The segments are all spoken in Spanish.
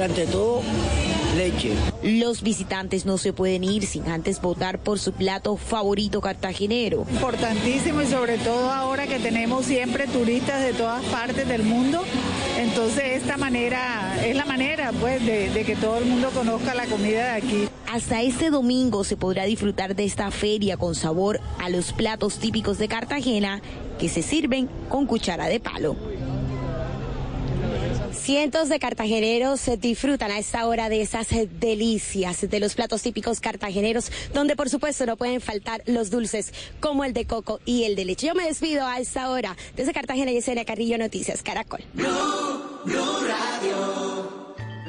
pero ante todo leche. Los visitantes no se pueden ir sin antes votar por su plato favorito cartagenero. Importantísimo y sobre todo ahora que tenemos siempre turistas de todas partes del mundo. Entonces esta manera es la manera pues de, de que todo el mundo conozca la comida de aquí. Hasta este domingo se podrá disfrutar de esta feria con sabor a los platos típicos de Cartagena que se sirven con cuchara de palo. Cientos de cartageneros disfrutan a esta hora de esas delicias de los platos típicos cartageneros, donde por supuesto no pueden faltar los dulces como el de coco y el de leche. Yo me despido a esta hora desde Cartagena, Yesenia Carrillo Noticias, Caracol.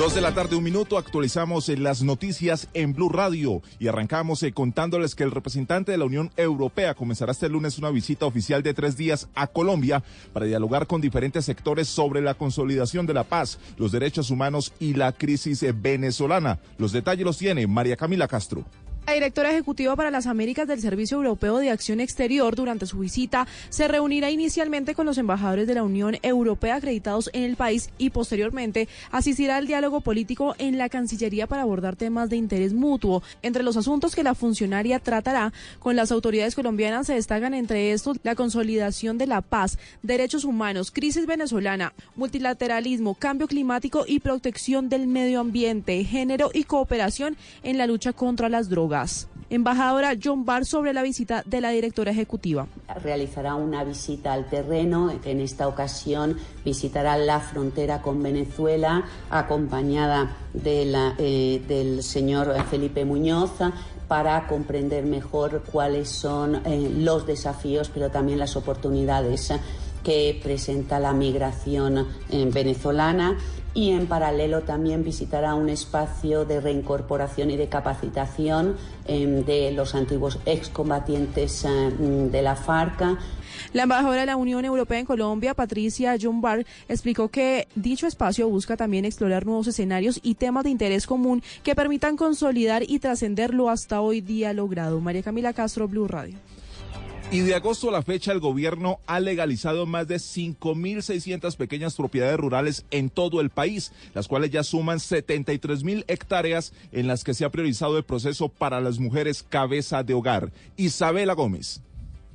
Dos de la tarde, un minuto, actualizamos eh, las noticias en Blue Radio y arrancamos eh, contándoles que el representante de la Unión Europea comenzará este lunes una visita oficial de tres días a Colombia para dialogar con diferentes sectores sobre la consolidación de la paz, los derechos humanos y la crisis eh, venezolana. Los detalles los tiene María Camila Castro. La directora ejecutiva para las Américas del Servicio Europeo de Acción Exterior durante su visita se reunirá inicialmente con los embajadores de la Unión Europea acreditados en el país y posteriormente asistirá al diálogo político en la Cancillería para abordar temas de interés mutuo. Entre los asuntos que la funcionaria tratará con las autoridades colombianas se destacan entre estos la consolidación de la paz, derechos humanos, crisis venezolana, multilateralismo, cambio climático y protección del medio ambiente, género y cooperación en la lucha contra las drogas. Embajadora John Barr sobre la visita de la directora ejecutiva. Realizará una visita al terreno, en esta ocasión visitará la frontera con Venezuela, acompañada de eh, del señor Felipe Muñoz, para comprender mejor cuáles son eh, los desafíos, pero también las oportunidades que presenta la migración eh, venezolana y en paralelo también visitará un espacio de reincorporación y de capacitación em, de los antiguos excombatientes eh, de la FARC. La embajadora de la Unión Europea en Colombia, Patricia John Barr, explicó que dicho espacio busca también explorar nuevos escenarios y temas de interés común que permitan consolidar y trascender lo hasta hoy día logrado. María Camila Castro, Blue Radio. Y de agosto a la fecha, el gobierno ha legalizado más de 5.600 pequeñas propiedades rurales en todo el país, las cuales ya suman 73.000 hectáreas en las que se ha priorizado el proceso para las mujeres cabeza de hogar. Isabela Gómez.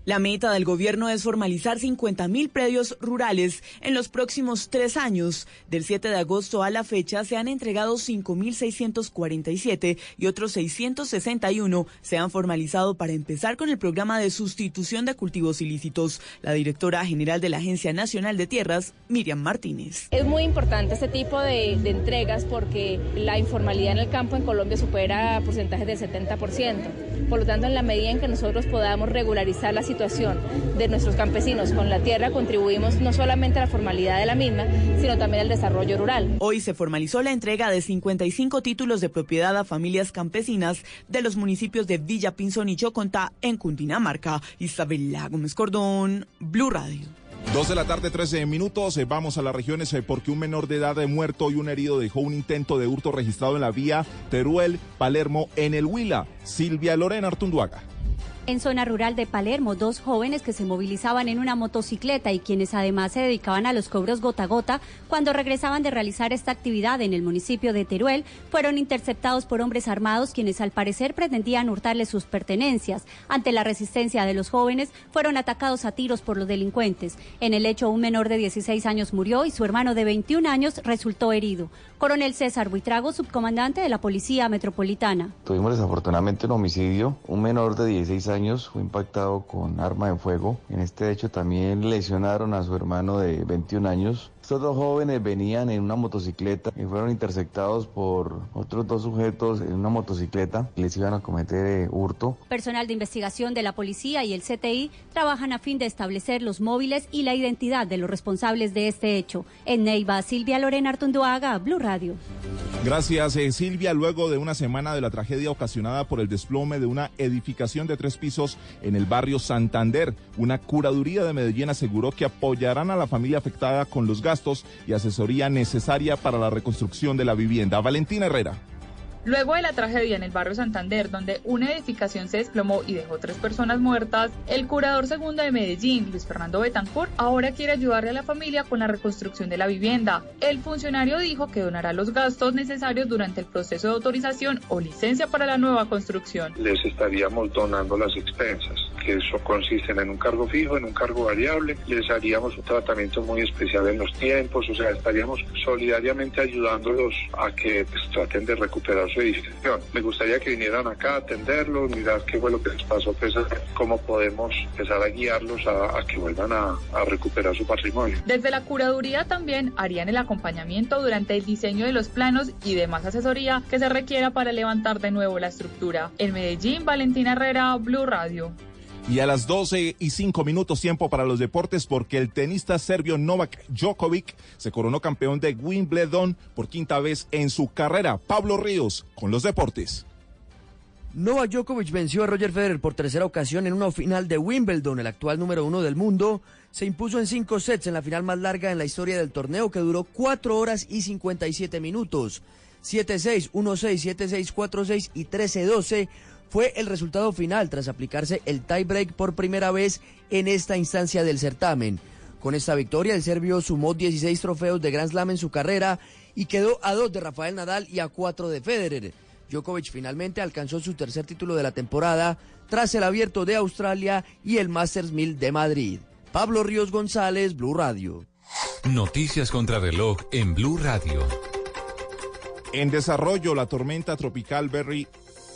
La meta del gobierno es formalizar 50.000 predios rurales en los próximos tres años. Del 7 de agosto a la fecha se han entregado 5.647 y otros 661 se han formalizado para empezar con el programa de sustitución de cultivos ilícitos. La directora general de la Agencia Nacional de Tierras, Miriam Martínez. Es muy importante este tipo de, de entregas porque la informalidad en el campo en Colombia supera porcentajes del 70%. Por lo tanto, en la medida en que nosotros podamos regularizar la situación, situación de nuestros campesinos con la tierra contribuimos no solamente a la formalidad de la misma, sino también al desarrollo rural. Hoy se formalizó la entrega de 55 títulos de propiedad a familias campesinas de los municipios de Villa Pinzón y Chocontá en Cundinamarca. Isabela Gómez Cordón, Blue Radio. Dos de la tarde, 13 minutos. Eh, vamos a las regiones eh, porque un menor de edad muerto y un herido dejó un intento de hurto registrado en la vía Teruel, Palermo, en el Huila. Silvia Lorena Artunduaga. En zona rural de Palermo, dos jóvenes que se movilizaban en una motocicleta y quienes además se dedicaban a los cobros gota a gota, cuando regresaban de realizar esta actividad en el municipio de Teruel, fueron interceptados por hombres armados quienes al parecer pretendían hurtarles sus pertenencias. Ante la resistencia de los jóvenes, fueron atacados a tiros por los delincuentes. En el hecho, un menor de 16 años murió y su hermano de 21 años resultó herido. Coronel César Buitrago, subcomandante de la Policía Metropolitana. Tuvimos desafortunadamente un homicidio. Un menor de 16 años fue impactado con arma de fuego. En este hecho también lesionaron a su hermano de 21 años. Estos dos jóvenes venían en una motocicleta y fueron interceptados por otros dos sujetos en una motocicleta. Les iban a cometer eh, hurto. Personal de investigación de la policía y el CTI trabajan a fin de establecer los móviles y la identidad de los responsables de este hecho. En Neiva, Silvia Lorena Artunduaga, Blue Radio. Gracias, eh, Silvia. Luego de una semana de la tragedia ocasionada por el desplome de una edificación de tres pisos en el barrio Santander, una curaduría de Medellín aseguró que apoyarán a la familia afectada con los gastos y asesoría necesaria para la reconstrucción de la vivienda. Valentina Herrera. Luego de la tragedia en el barrio Santander, donde una edificación se desplomó y dejó tres personas muertas, el curador segundo de Medellín, Luis Fernando Betancourt, ahora quiere ayudarle a la familia con la reconstrucción de la vivienda. El funcionario dijo que donará los gastos necesarios durante el proceso de autorización o licencia para la nueva construcción. Les estaríamos donando las expensas, que eso consiste en un cargo fijo, en un cargo variable. Les haríamos un tratamiento muy especial en los tiempos, o sea, estaríamos solidariamente ayudándolos a que pues, traten de recuperar edificación. Me gustaría que vinieran acá a atenderlos, mirar qué fue lo que les pasó, pues, cómo podemos empezar a guiarlos a, que vuelvan a, a, recuperar su patrimonio. Desde la curaduría también harían el acompañamiento durante el diseño de los planos y demás asesoría que se requiera para levantar de nuevo la estructura. En Medellín, Valentina Herrera, Blue Radio. Y a las 12 y 5 minutos tiempo para los deportes porque el tenista serbio Novak Djokovic se coronó campeón de Wimbledon por quinta vez en su carrera. Pablo Ríos con los deportes. Novak Djokovic venció a Roger Federer por tercera ocasión en una final de Wimbledon. El actual número uno del mundo se impuso en cinco sets en la final más larga en la historia del torneo que duró 4 horas y 57 minutos. 7-6, 1-6, 7-6, 4-6 y 13-12 fue el resultado final tras aplicarse el tiebreak por primera vez en esta instancia del certamen. Con esta victoria, el serbio sumó 16 trofeos de Grand Slam en su carrera y quedó a dos de Rafael Nadal y a cuatro de Federer. Djokovic finalmente alcanzó su tercer título de la temporada tras el Abierto de Australia y el Masters 1000 de Madrid. Pablo Ríos González, Blue Radio. Noticias contra reloj en Blue Radio. En desarrollo, la tormenta tropical Berry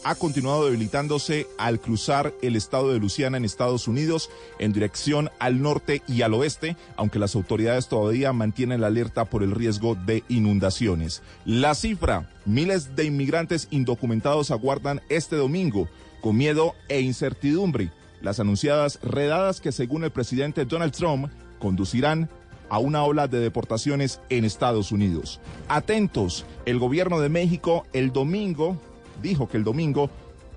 ha continuado debilitándose al cruzar el estado de Luciana en Estados Unidos en dirección al norte y al oeste, aunque las autoridades todavía mantienen la alerta por el riesgo de inundaciones. La cifra, miles de inmigrantes indocumentados aguardan este domingo con miedo e incertidumbre las anunciadas redadas que según el presidente Donald Trump conducirán a una ola de deportaciones en Estados Unidos. Atentos, el gobierno de México el domingo dijo que el domingo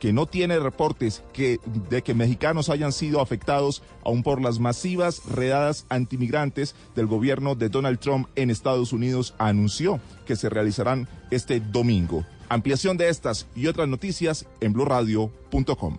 que no tiene reportes que, de que mexicanos hayan sido afectados aún por las masivas redadas antimigrantes del gobierno de Donald Trump en Estados Unidos, anunció que se realizarán este domingo. Ampliación de estas y otras noticias en blurradio.com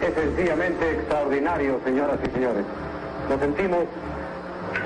Es sencillamente extraordinario, señoras y señores. Nos sentimos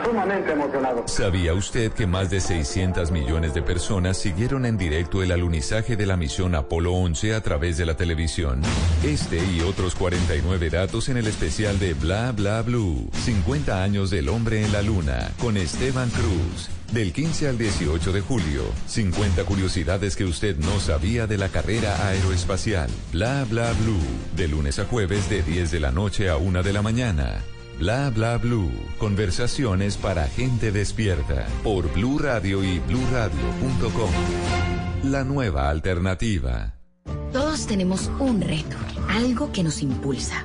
sumamente emocionados. ¿Sabía usted que más de 600 millones de personas siguieron en directo el alunizaje de la misión Apolo 11 a través de la televisión? Este y otros 49 datos en el especial de Bla Bla Blue. 50 años del hombre en la luna con Esteban Cruz. Del 15 al 18 de julio, 50 curiosidades que usted no sabía de la carrera aeroespacial. Bla bla blue. De lunes a jueves de 10 de la noche a 1 de la mañana. Bla bla blue. Conversaciones para gente despierta. Por Blue Radio y bluradio.com. La nueva alternativa. Todos tenemos un reto, algo que nos impulsa,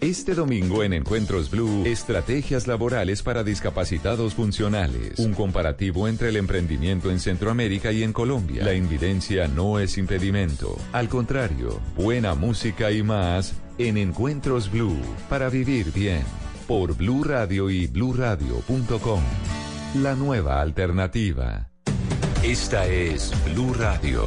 Este domingo en Encuentros Blue, estrategias laborales para discapacitados funcionales. Un comparativo entre el emprendimiento en Centroamérica y en Colombia. La invidencia no es impedimento. Al contrario, buena música y más en Encuentros Blue para vivir bien. Por Blue Radio y bluradio.com. La nueva alternativa. Esta es Blue Radio.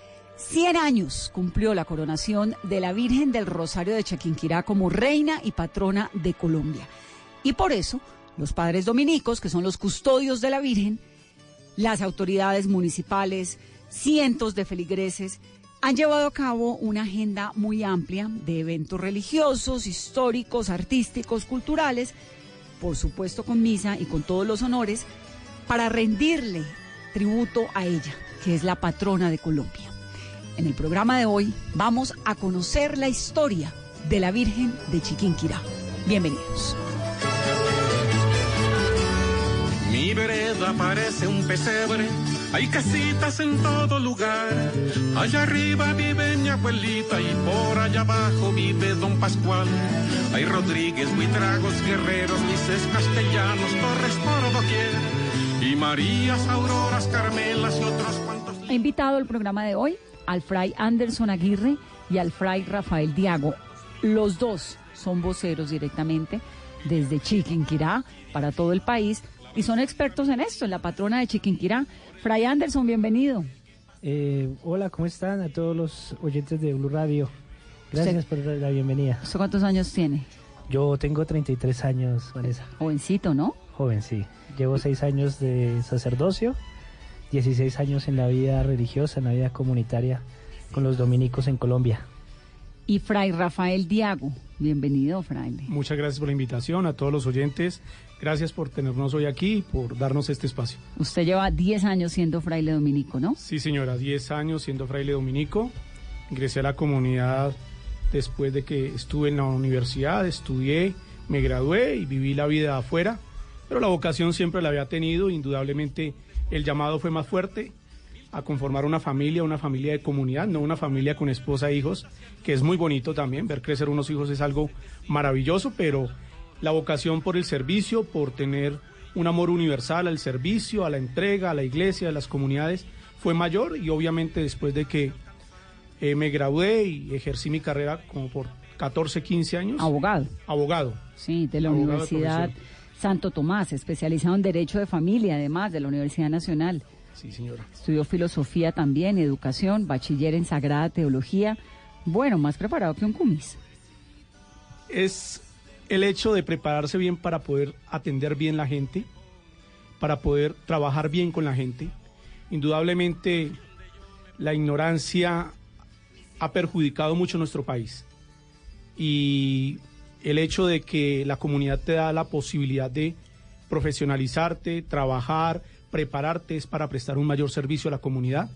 100 años cumplió la coronación de la Virgen del Rosario de Chiquinquirá como reina y patrona de Colombia. Y por eso, los padres dominicos, que son los custodios de la Virgen, las autoridades municipales, cientos de feligreses, han llevado a cabo una agenda muy amplia de eventos religiosos, históricos, artísticos, culturales, por supuesto con misa y con todos los honores, para rendirle tributo a ella, que es la patrona de Colombia. En el programa de hoy vamos a conocer la historia de la Virgen de Chiquinquirá. Bienvenidos. Mi vereda parece un pesebre, hay casitas en todo lugar. Allá arriba vive mi abuelita y por allá abajo vive don Pascual. Hay Rodríguez, Buitragos, Guerreros, Lices, Castellanos, Torres por doquier. Y Marías, Auroras, Carmelas y otros cuantos. He invitado al programa de hoy al fray Anderson Aguirre y al fray Rafael Diago. Los dos son voceros directamente desde Chiquinquirá para todo el país y son expertos en esto, en la patrona de Chiquinquirá. Fray Anderson, bienvenido. Eh, hola, ¿cómo están a todos los oyentes de Blue Radio? Gracias por la bienvenida. ¿Usted cuántos años tiene? Yo tengo 33 años, Vanessa. Jovencito, ¿no? Joven, sí. Llevo seis años de sacerdocio 16 años en la vida religiosa, en la vida comunitaria con los dominicos en Colombia. Y Fray Rafael Diago, bienvenido, fraile. Muchas gracias por la invitación a todos los oyentes. Gracias por tenernos hoy aquí y por darnos este espacio. Usted lleva 10 años siendo fraile dominico, ¿no? Sí, señora, 10 años siendo fraile dominico. Ingresé a la comunidad después de que estuve en la universidad, estudié, me gradué y viví la vida afuera. Pero la vocación siempre la había tenido, indudablemente el llamado fue más fuerte a conformar una familia, una familia de comunidad, no una familia con esposa e hijos, que es muy bonito también, ver crecer unos hijos es algo maravilloso, pero la vocación por el servicio, por tener un amor universal al servicio, a la entrega, a la iglesia, a las comunidades, fue mayor y obviamente después de que eh, me gradué y ejercí mi carrera como por 14, 15 años. Abogado. Abogado. Sí, de la Universidad Santo Tomás, especializado en Derecho de Familia, además de la Universidad Nacional. Sí, señora. Estudió filosofía también, educación, bachiller en Sagrada Teología. Bueno, más preparado que un cumis. Es el hecho de prepararse bien para poder atender bien la gente, para poder trabajar bien con la gente. Indudablemente la ignorancia ha perjudicado mucho nuestro país y el hecho de que la comunidad te da la posibilidad de profesionalizarte, trabajar, prepararte es para prestar un mayor servicio a la comunidad.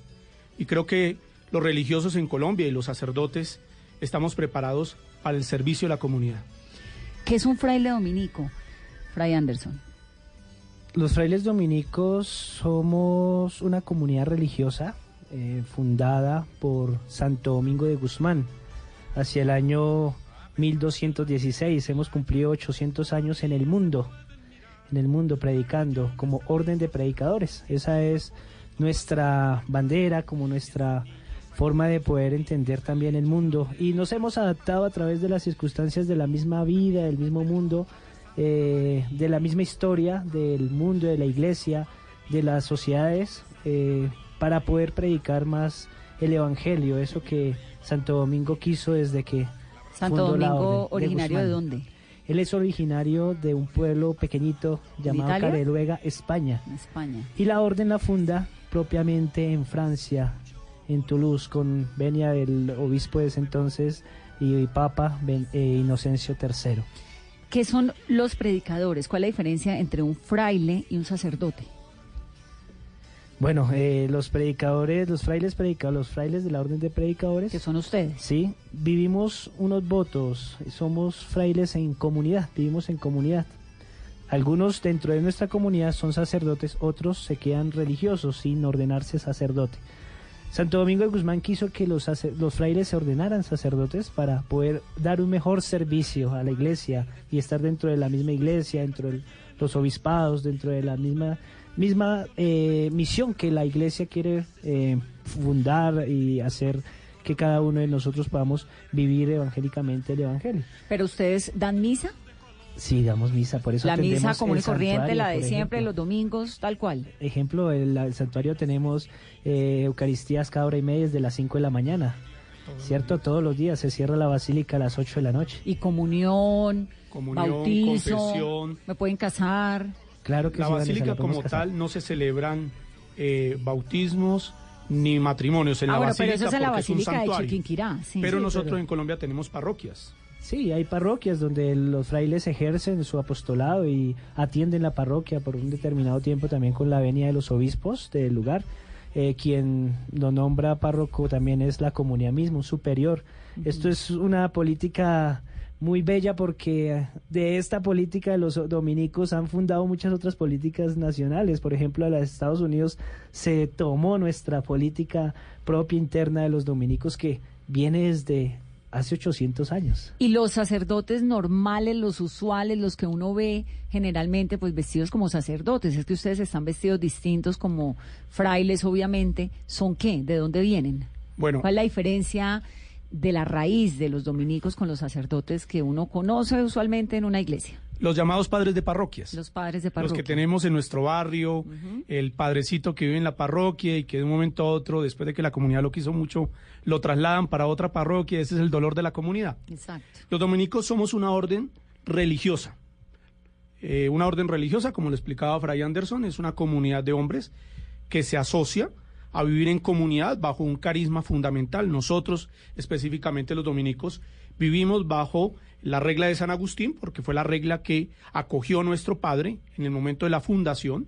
Y creo que los religiosos en Colombia y los sacerdotes estamos preparados para el servicio a la comunidad. ¿Qué es un fraile dominico, Fray Anderson? Los frailes dominicos somos una comunidad religiosa eh, fundada por Santo Domingo de Guzmán hacia el año 1216. Hemos cumplido 800 años en el mundo, en el mundo predicando como orden de predicadores. Esa es nuestra bandera, como nuestra forma de poder entender también el mundo. Y nos hemos adaptado a través de las circunstancias de la misma vida, del mismo mundo, eh, de la misma historia del mundo, de la iglesia, de las sociedades, eh, para poder predicar más el Evangelio, eso que Santo Domingo quiso desde que... Santo Domingo, originario de, dónde? Él es originario de un pueblo pequeñito llamado Careluega, España. España. Y la orden la funda propiamente en Francia, en Toulouse, con venia del obispo de ese entonces y Papa eh, Inocencio III. ¿Qué son los predicadores? ¿Cuál es la diferencia entre un fraile y un sacerdote? Bueno, eh, los predicadores, los frailes predicadores, los frailes de la orden de predicadores. ¿Qué son ustedes? Sí, vivimos unos votos, somos frailes en comunidad, vivimos en comunidad. Algunos dentro de nuestra comunidad son sacerdotes, otros se quedan religiosos sin ordenarse sacerdote. Santo Domingo de Guzmán quiso que los, los frailes se ordenaran sacerdotes para poder dar un mejor servicio a la iglesia y estar dentro de la misma iglesia, dentro de los obispados, dentro de la misma misma eh, misión que la iglesia quiere eh, fundar y hacer que cada uno de nosotros podamos vivir evangélicamente el evangelio. ¿Pero ustedes dan misa? Sí, damos misa, por eso La misa común y corriente, la de siempre, los domingos, tal cual. Ejemplo, el, el santuario tenemos eh, Eucaristías cada hora y media desde las 5 de la mañana. ¿Cierto? Todos los días se cierra la basílica a las 8 de la noche. Y comunión, bautizo, me pueden casar. Claro que la basílica como tal no se celebran eh, bautismos ni matrimonios en ah, la bueno, basílica pero eso es la basílica de Chiquinquirá. pero nosotros en Colombia tenemos parroquias. Sí, hay parroquias donde los frailes ejercen su apostolado y atienden la parroquia por un determinado tiempo también con la venia de los obispos del lugar. Eh, quien lo nombra párroco también es la comunidad misma, un superior. Esto es una política muy bella porque de esta política de los dominicos han fundado muchas otras políticas nacionales. Por ejemplo, a los Estados Unidos se tomó nuestra política propia interna de los dominicos que viene desde hace 800 años. Y los sacerdotes normales, los usuales, los que uno ve generalmente pues vestidos como sacerdotes, es que ustedes están vestidos distintos como frailes obviamente, ¿son qué? ¿De dónde vienen? Bueno, ¿cuál es la diferencia de la raíz de los dominicos con los sacerdotes que uno conoce usualmente en una iglesia? Los llamados padres de parroquias. Los padres de parroquia. Los que tenemos en nuestro barrio, el padrecito que vive en la parroquia y que de un momento a otro, después de que la comunidad lo quiso mucho, lo trasladan para otra parroquia. Ese es el dolor de la comunidad. Exacto. Los dominicos somos una orden religiosa. Eh, una orden religiosa, como le explicaba Fray Anderson, es una comunidad de hombres que se asocia a vivir en comunidad bajo un carisma fundamental. Nosotros, específicamente los dominicos, vivimos bajo la regla de San Agustín, porque fue la regla que acogió nuestro padre en el momento de la fundación.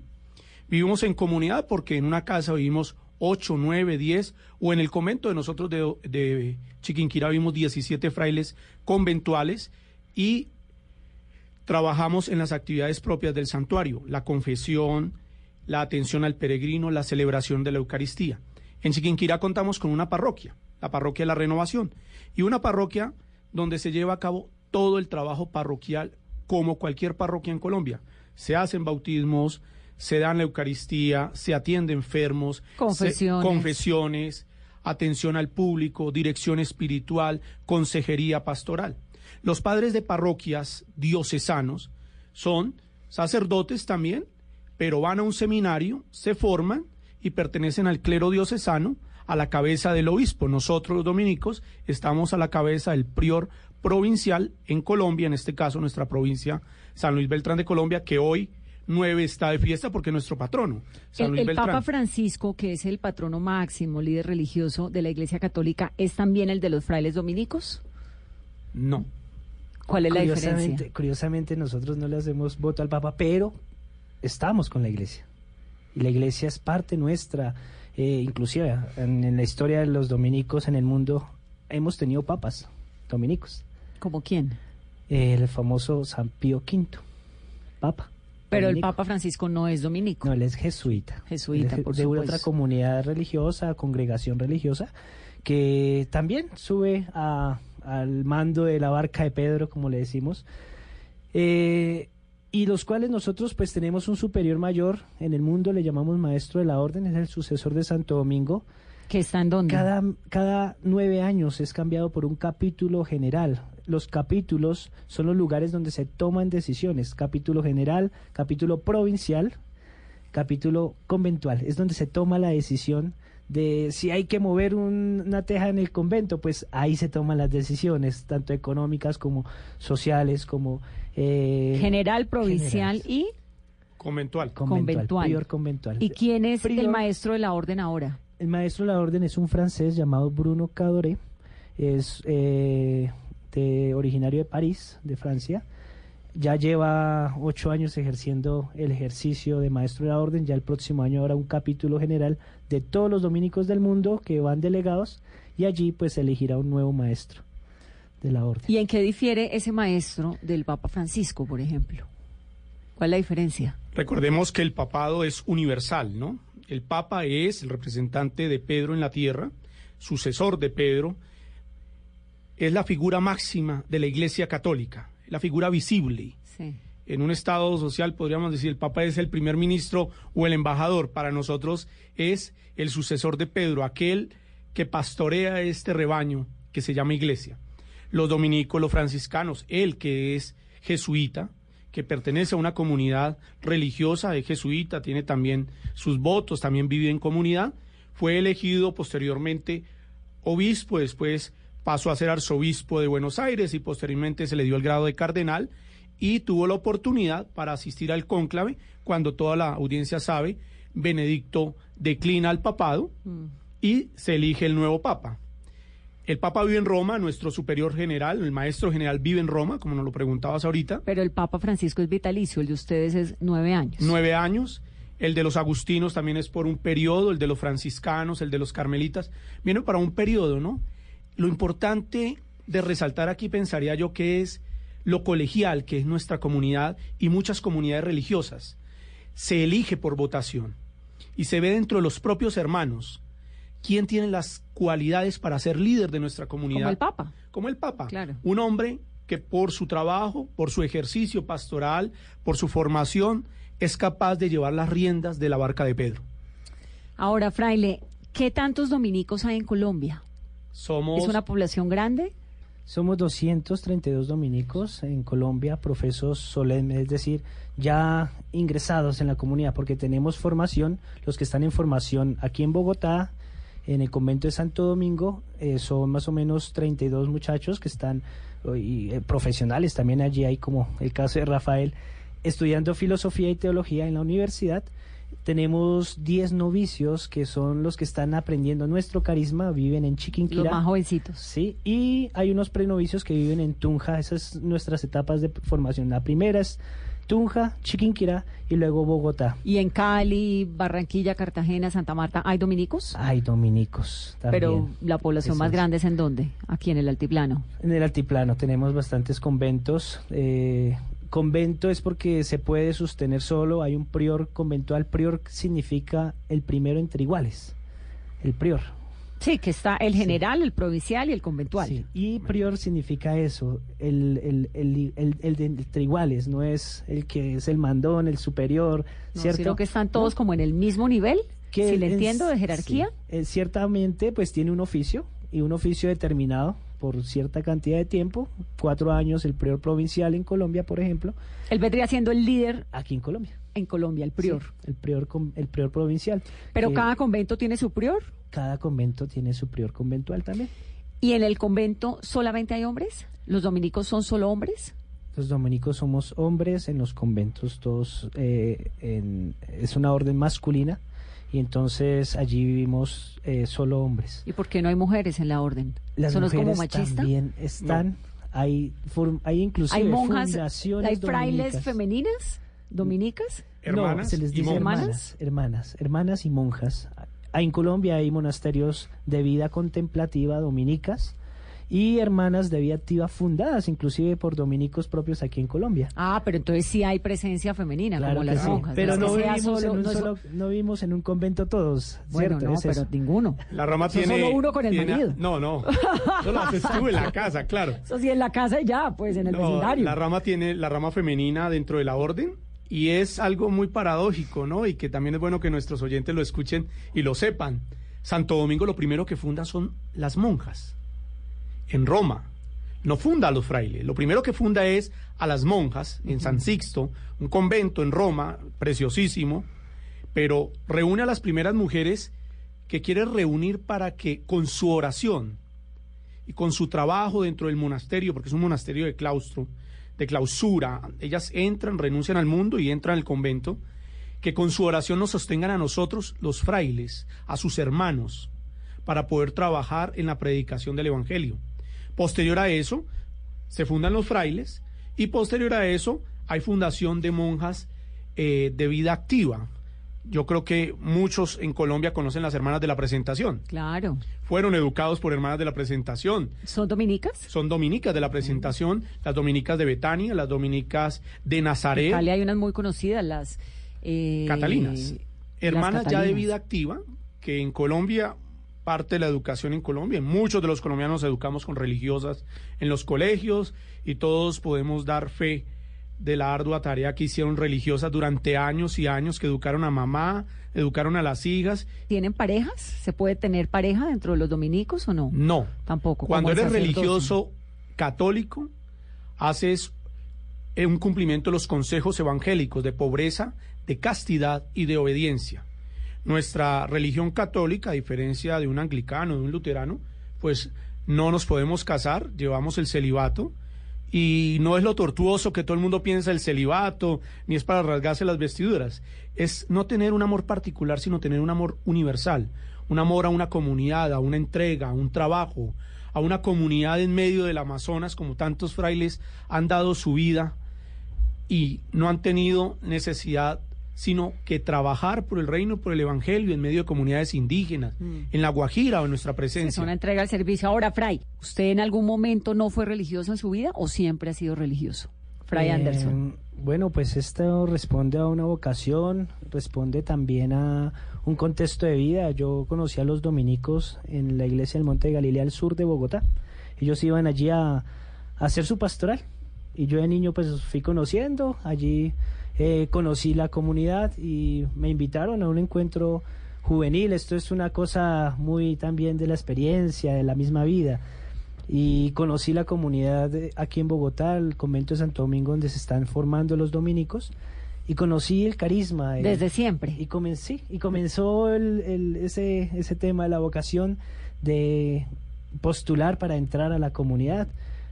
Vivimos en comunidad porque en una casa vivimos 8, 9, 10, o en el convento de nosotros de, de Chiquinquirá vimos 17 frailes conventuales y trabajamos en las actividades propias del santuario, la confesión, la atención al peregrino, la celebración de la Eucaristía. En Chiquinquirá contamos con una parroquia, la parroquia de la Renovación, y una parroquia donde se lleva a cabo todo el trabajo parroquial como cualquier parroquia en Colombia. Se hacen bautismos, se dan la Eucaristía, se atiende enfermos, confesiones. confesiones, atención al público, dirección espiritual, consejería pastoral. Los padres de parroquias diocesanos son sacerdotes también, pero van a un seminario, se forman y pertenecen al clero diocesano a la cabeza del obispo. Nosotros los dominicos estamos a la cabeza del prior provincial en Colombia, en este caso nuestra provincia San Luis Beltrán de Colombia, que hoy 9 está de fiesta porque es nuestro patrono. San El, Luis el Beltrán. Papa Francisco, que es el patrono máximo, líder religioso de la Iglesia Católica, ¿es también el de los frailes dominicos? No. ¿Cuál es la Curiosamente- diferencia? Curiosamente nosotros no le hacemos voto al Papa, pero estamos con la Iglesia. Y la Iglesia es parte nuestra. Eh, inclusive en, en la historia de los dominicos en el mundo hemos tenido papas dominicos. ¿Como quién? el famoso San Pío V, papa. Pero el. Papa Francisco no es dominico. No, él es jesuita. Jesuita, Él es por de supuesto. otra comunidad religiosa, congregación religiosa, que también sube a- al mando de la barca de Pedro, como le decimos, eh, y los cuales nosotros pues tenemos un superior mayor en el mundo, le llamamos maestro de la orden, es el sucesor de Santo Domingo. ¿Que está en dónde? Cada, cada nueve años es cambiado por un capítulo general. Los capítulos son los lugares donde se toman decisiones. Capítulo general, capítulo provincial, capítulo conventual. Es donde se toma la decisión de si hay que mover un- una teja en el convento, pues ahí se toman las decisiones, tanto económicas como sociales, como... eh, General, provincial generales. y Conventual. conventual. prior conventual. ¿Y quién es el maestro de la orden ahora? El maestro de la orden es un francés llamado Bruno Cadoré, es eh, de, originario de París, de Francia. Ya lleva ocho años ejerciendo el ejercicio de maestro de la orden. Ya el próximo año habrá un capítulo general de todos los dominicos del mundo que van delegados y allí pues elegirá un nuevo maestro de la orden. ¿Y en qué difiere ese maestro del Papa Francisco, por ejemplo? ¿Cuál es la diferencia? Recordemos que el papado es universal, ¿no? El papa es el representante de Pedro en la tierra, sucesor de Pedro, es la figura máxima de la Iglesia Católica, la figura visible. Sí. En un Estado social podríamos decir el Papa es el primer ministro o el embajador. Para nosotros es el sucesor de Pedro, aquel que pastorea este rebaño que se llama Iglesia. Los dominicos, los franciscanos, él que es jesuita, que pertenece a una comunidad religiosa, es jesuita, tiene también sus votos, también vive en comunidad, fue elegido posteriormente obispo, después pasó a ser arzobispo de Buenos Aires y posteriormente se le dio el grado de cardenal y tuvo la oportunidad para asistir al cónclave cuando toda la audiencia sabe, Benedicto declina al papado y se elige el nuevo papa. El papa vive en Roma, nuestro superior general, el maestro general vive en Roma, como nos lo preguntabas ahorita. Pero el Papa Francisco es vitalicio, el de ustedes es nueve años. nueve años. El de los agustinos también es por un periodo, el de los franciscanos, el de los carmelitas, viene para un periodo, ¿no? Lo importante de resaltar aquí pensaría yo que es lo colegial que es nuestra comunidad y muchas comunidades religiosas. Se elige por votación y se ve dentro de los propios hermanos quién tiene las cualidades para ser líder de nuestra comunidad. Como el Papa. Como el Papa. Claro. Un hombre que por su trabajo, por su ejercicio pastoral, por su formación, es capaz de llevar las riendas de la barca de Pedro. Ahora, Fraile, ¿qué tantos dominicos hay en Colombia? Somos ¿Es una población grande? Somos 232 dominicos en Colombia, profesos solemnes, es decir, ya ingresados en la comunidad, porque tenemos formación, los que están en formación aquí en Bogotá, en el convento de Santo Domingo, eh, son más o menos 32 muchachos que están, y, eh, profesionales también allí hay como el caso de Rafael, estudiando filosofía y teología en la universidad. Tenemos 10 novicios que son los que están aprendiendo nuestro carisma, viven en Chiquinquirá. Los más jovencitos. Sí, y hay unos prenovicios que viven en Tunja, esas son nuestras etapas de formación. La primera es Tunja, Chiquinquirá y luego Bogotá. ¿Y en Cali, Barranquilla, Cartagena, Santa Marta hay dominicos? Hay dominicos también. Pero la población más grande es en dónde? Aquí en el altiplano. En el altiplano tenemos bastantes conventos. eh, convento es porque se puede sostener solo, hay un prior conventual. Prior significa el primero entre iguales, el prior. Sí, que está el general, el provincial y el conventual. Sí, y prior significa eso, el, el, el, el, de entre iguales, no es el que es el mandón, el superior, No, ¿cierto? sino que están todos como en el mismo nivel, Que si le entiendo, de jerarquía. sí, eh, ciertamente, pues tiene un oficio y un oficio determinado por cierta cantidad de tiempo, cuatro años el prior provincial en Colombia, por ejemplo. Él vendría siendo el líder. Aquí en Colombia. En Colombia, el prior. el prior, el prior provincial. Pero cada convento tiene su prior. Cada convento tiene su prior conventual también. ¿Y en el convento solamente hay hombres? ¿Los dominicos son solo hombres? Los dominicos somos hombres, en los conventos todos eh, es una orden masculina y entonces allí vivimos eh, solo hombres. ¿Y por qué no hay mujeres en la orden? Las ¿Son mujeres como machista? también están, hay, hay inclusive ¿Hay monjas, fundaciones hay frailes dominicas. femeninas, dominicas? no, se les dice hermanas, hermanas, hermanas y monjas. En Colombia hay monasterios de vida contemplativa dominicas y hermanas de vida activa fundadas inclusive por dominicos propios aquí en Colombia. Ah, pero entonces sí hay presencia femenina, Claro como las sí, monjas. Pero no que sea vivimos, en solo- un no es- solo- no vivimos en un convento todos, Bueno, ¿cierto? no, Es pero eso. ninguno. La rama Eso tiene. solo uno con el tiene- marido. No, no. Eso lo haces tú en la casa, claro. Eso sí, en la casa y ya, pues en el No, vecindario. la rama tiene la rama femenina dentro de la orden y es algo muy paradójico, ¿no? Y que también es bueno que nuestros oyentes lo escuchen y lo sepan. Santo Domingo lo primero que funda son las monjas en Roma. No funda a los frailes. Lo primero que funda es a las monjas en San Sixto, un convento en Roma, preciosísimo, pero reúne a las primeras mujeres que quiere reunir para que con su oración y con su trabajo dentro del monasterio, porque es un monasterio de claustro, de clausura, ellas entran, renuncian al mundo y entran al convento, que con su oración nos sostengan a nosotros, los frailes, a sus hermanos, para poder trabajar en la predicación del Evangelio. Posterior a eso, se fundan los frailes y posterior a eso hay fundación de monjas eh, de vida activa. Yo creo que muchos en Colombia conocen las hermanas de la presentación. Claro. Fueron educados por hermanas de la presentación. ¿Son dominicas? Son dominicas de la presentación, las dominicas de Betania, las dominicas de En Nazaret, Cali hay unas muy conocidas, las... eh, catalinas. las Hermanas ya de vida activa, que en Colombia, parte de la educación en Colombia, muchos de los colombianos educamos con religiosas en los colegios y todos podemos dar fe de la ardua tarea que hicieron religiosas durante años y años, que educaron a mamá, educaron a las hijas. ¿Tienen parejas? ¿Se puede tener pareja dentro de los dominicos o no? No. Tampoco. Cuando eres religioso católico, haces un cumplimiento de los consejos evangélicos de pobreza, de castidad y de obediencia. Nuestra religión católica, a diferencia de un anglicano, de un luterano, pues no nos podemos casar, llevamos el celibato y no es lo tortuoso que todo el mundo piensa el celibato, ni es para rasgarse las vestiduras. Es no tener un amor particular, sino tener un amor universal, un amor a una comunidad, a una entrega, a un trabajo, a una comunidad en medio del Amazonas, como tantos frailes han dado su vida y no han tenido necesidad sino que trabajar por el reino, por el evangelio en medio de comunidades indígenas, en la Guajira o en nuestra Es presencia. una entrega al servicio. Ahora, Fray, ¿usted en algún momento no fue religioso en su vida o siempre ha sido religioso? Fray Eh, Anderson. Bueno, pues esto responde a una vocación, responde también a un contexto de vida. Yo conocí a los dominicos en la iglesia del Monte de Galilea al sur de Bogotá. Ellos iban allí a, a hacer su pastoral y yo de niño pues fui conociendo, allí eh, conocí la comunidad y me invitaron a un encuentro juvenil. Esto es una cosa muy también de la experiencia, de la misma vida y conocí la comunidad de- aquí en Bogotá, el convento de Santo Domingo, donde se están formando los dominicos, y conocí el carisma. el- Desde siempre. Y comencé, y comenzó el, el- ese, ese tema de la vocación de postular para entrar a la comunidad.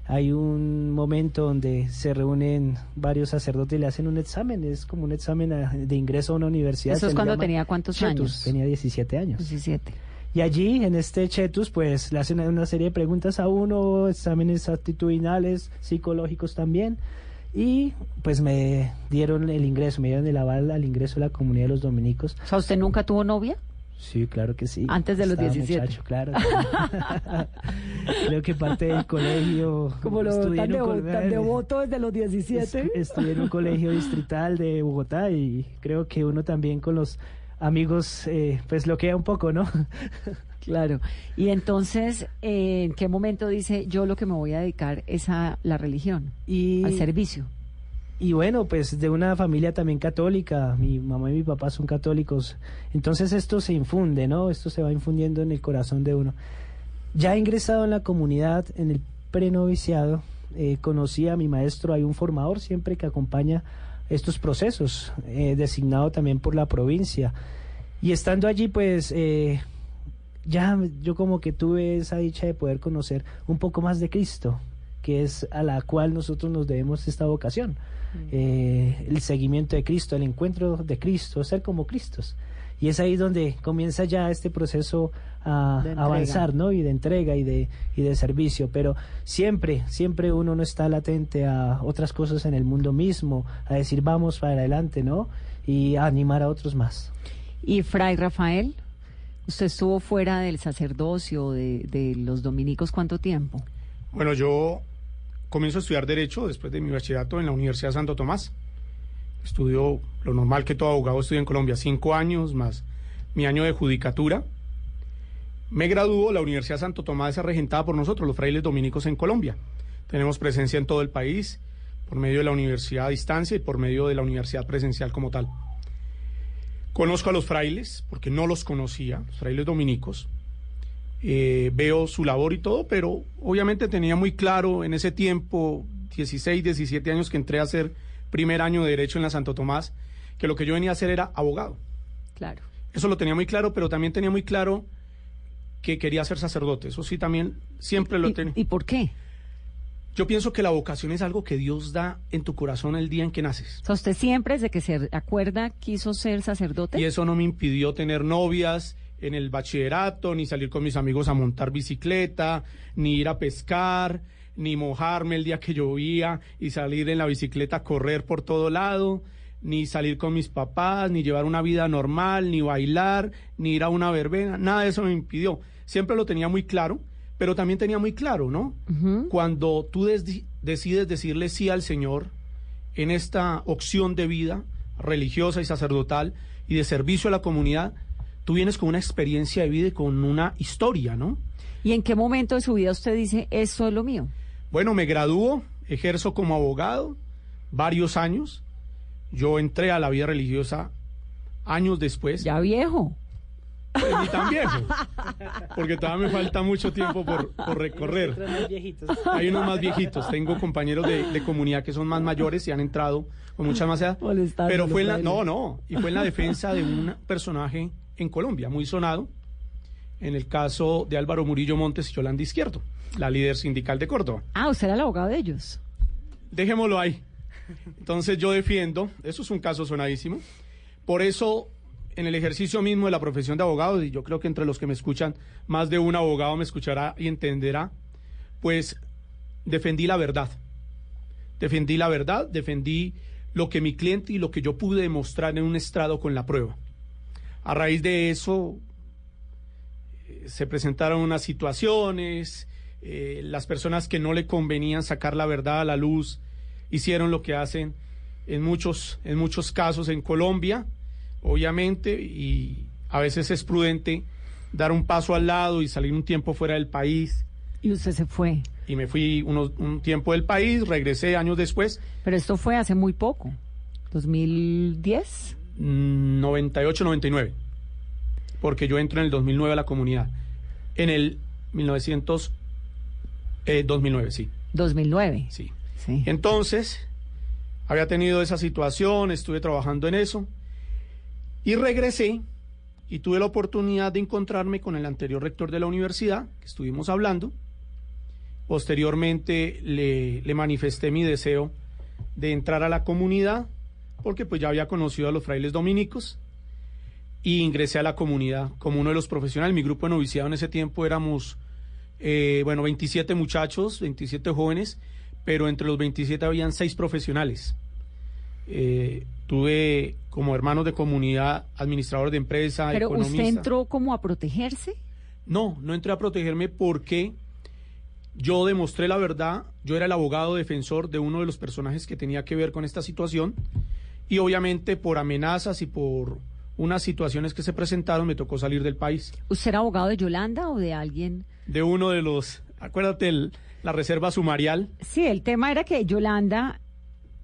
Hay un momento donde se reúnen varios sacerdotes y le hacen un examen, es como un examen a- de ingreso a una universidad. ¿Eso es cuando tenía cuántos Chetus, años? Tenía 17 años. 17. Y allí, en este Chetus, pues le hacen una serie de preguntas a uno, exámenes actitudinales, psicológicos también. Y pues me dieron el ingreso, me dieron el aval al ingreso a la comunidad de los dominicos. O sea, ¿usted nunca tuvo novia? Sí, claro que sí. Antes de los Estaba 17. muchacho, claro. Creo que parte del colegio. Como lo tan, devo- tan devoto desde los 17. Est- Estudié en un colegio distrital de Bogotá y creo que uno también con los amigos, eh, pues lo queda un poco, ¿no? Claro. Y entonces, eh, ¿en qué momento dice yo lo que me voy a dedicar es a la religión, y, al servicio? Y bueno, pues de una familia también católica, mi mamá y mi papá son católicos, entonces esto se infunde, ¿no? Esto se va infundiendo en el corazón de uno. Ya ingresado en la comunidad, en el prenoviciado, eh, conocí a mi maestro, hay un formador siempre que acompaña estos procesos, eh, designado también por la provincia. Y estando allí, pues eh, ya yo como que tuve esa dicha de poder conocer un poco más de Cristo, que es a la cual nosotros nos debemos esta vocación. Eh, el seguimiento de Cristo, el encuentro de Cristo, ser como Cristos. Y es ahí donde comienza ya este proceso a avanzar, ¿no? Y de entrega y de, y de servicio. Pero siempre, siempre uno no está latente a otras cosas en el mundo mismo, a decir vamos para adelante, ¿no? Y a animar a otros más. Y Fray Rafael, usted estuvo fuera del sacerdocio de, de los dominicos cuánto tiempo? Bueno, yo comienzo a estudiar Derecho después de mi bachillerato en la Universidad Santo Tomás. Estudio lo normal que todo abogado estudia en Colombia, cinco años más mi año de judicatura. Me graduó, la Universidad Santo Tomás es regentada por nosotros, los frailes dominicos en Colombia. Tenemos presencia en todo el país por medio de la universidad a distancia y por medio de la universidad presencial como tal. Conozco a los frailes, porque no los conocía, los frailes dominicos. Eh, veo su labor y todo, pero obviamente tenía muy claro en ese tiempo, 16, 17 años que entré a hacer primer año de Derecho en la Santo Tomás, que lo que yo venía a hacer era abogado. Claro. Eso lo tenía muy claro, pero también tenía muy claro que quería ser sacerdote. Eso sí, también siempre lo tenía. ¿Y por qué? Yo pienso que la vocación es algo que Dios da en tu corazón el día en que naces. O sea, usted siempre, desde que se acuerda, quiso ser sacerdote. Y eso no me impidió tener novias en el bachillerato, ni salir con mis amigos a montar bicicleta, ni ir a pescar, ni mojarme el día que llovía y salir en la bicicleta a correr por todo lado, ni salir con mis papás, ni llevar una vida normal, ni bailar, ni ir a una verbena. Nada de eso me impidió. Siempre lo tenía muy claro, pero también tenía muy claro, ¿no? Cuando tú des- decides decirle sí al Señor en esta opción de vida religiosa y sacerdotal y de servicio a la comunidad, tú vienes con una experiencia de vida y con una historia, ¿no? ¿Y en qué momento de su vida usted dice, esto es lo mío? Bueno, me graduó, ejerzo como abogado varios años. Yo entré a la vida religiosa años después. Ya viejo. Pues, ni tan viejo, porque todavía me falta mucho tiempo por, por recorrer. Hay unos más viejitos. Tengo compañeros de, de comunidad que son más mayores y han entrado con mucha más edad. Pero fue en la, no, no, y fue en la defensa de un personaje en Colombia muy sonado, en el caso de Álvaro Murillo Montes y Yolanda Izquierdo, la líder sindical de Córdoba. Ah, usted era el abogado de ellos. Dejémoslo ahí. Entonces yo defiendo, eso es un caso sonadísimo. Por eso, en el ejercicio mismo de la profesión de abogado, y yo creo que entre los que me escuchan, más de un abogado me escuchará y entenderá, pues defendí la verdad. Defendí la verdad, defendí lo que mi cliente y lo que yo pude demostrar en un estrado con la prueba. A raíz de eso eh, se presentaron unas situaciones, eh, las personas que no le convenían sacar la verdad a la luz hicieron lo que hacen en muchos, en muchos casos en Colombia, obviamente, y a veces es prudente dar un paso al lado y salir un tiempo fuera del país. Y usted se fue. Y me fui unos- un tiempo del país, regresé años después, Pero esto fue hace muy poco. 2010. Mm, 98, 99, porque yo entro en el 2009 a la comunidad. En el 1900, eh, 2009, sí. 2009. Sí. Sí. Entonces, había tenido esa situación, estuve trabajando en eso y regresé y tuve la oportunidad de encontrarme con el anterior rector de la universidad, que estuvimos hablando. Posteriormente le, le manifesté mi deseo de entrar a la comunidad, porque pues ya había conocido a los frailes dominicos y ingresé a la comunidad como uno de los profesionales. Mi grupo de noviciado en ese tiempo éramos, eh, bueno, 27 muchachos, 27 jóvenes, pero entre los 27 habían seis profesionales. Eh, tuve como hermanos de comunidad, administrador de empresa, Pero usted entró como a protegerse. No, no entré a protegerme porque yo demostré la verdad, yo era el abogado defensor de uno de los personajes que tenía que ver con esta situación y obviamente por amenazas y por unas situaciones que se presentaron me tocó salir del país. ¿Usted era abogado de Yolanda o de alguien? De uno de los, acuérdate, el- la reserva sumarial. Sí, el tema era que Yolanda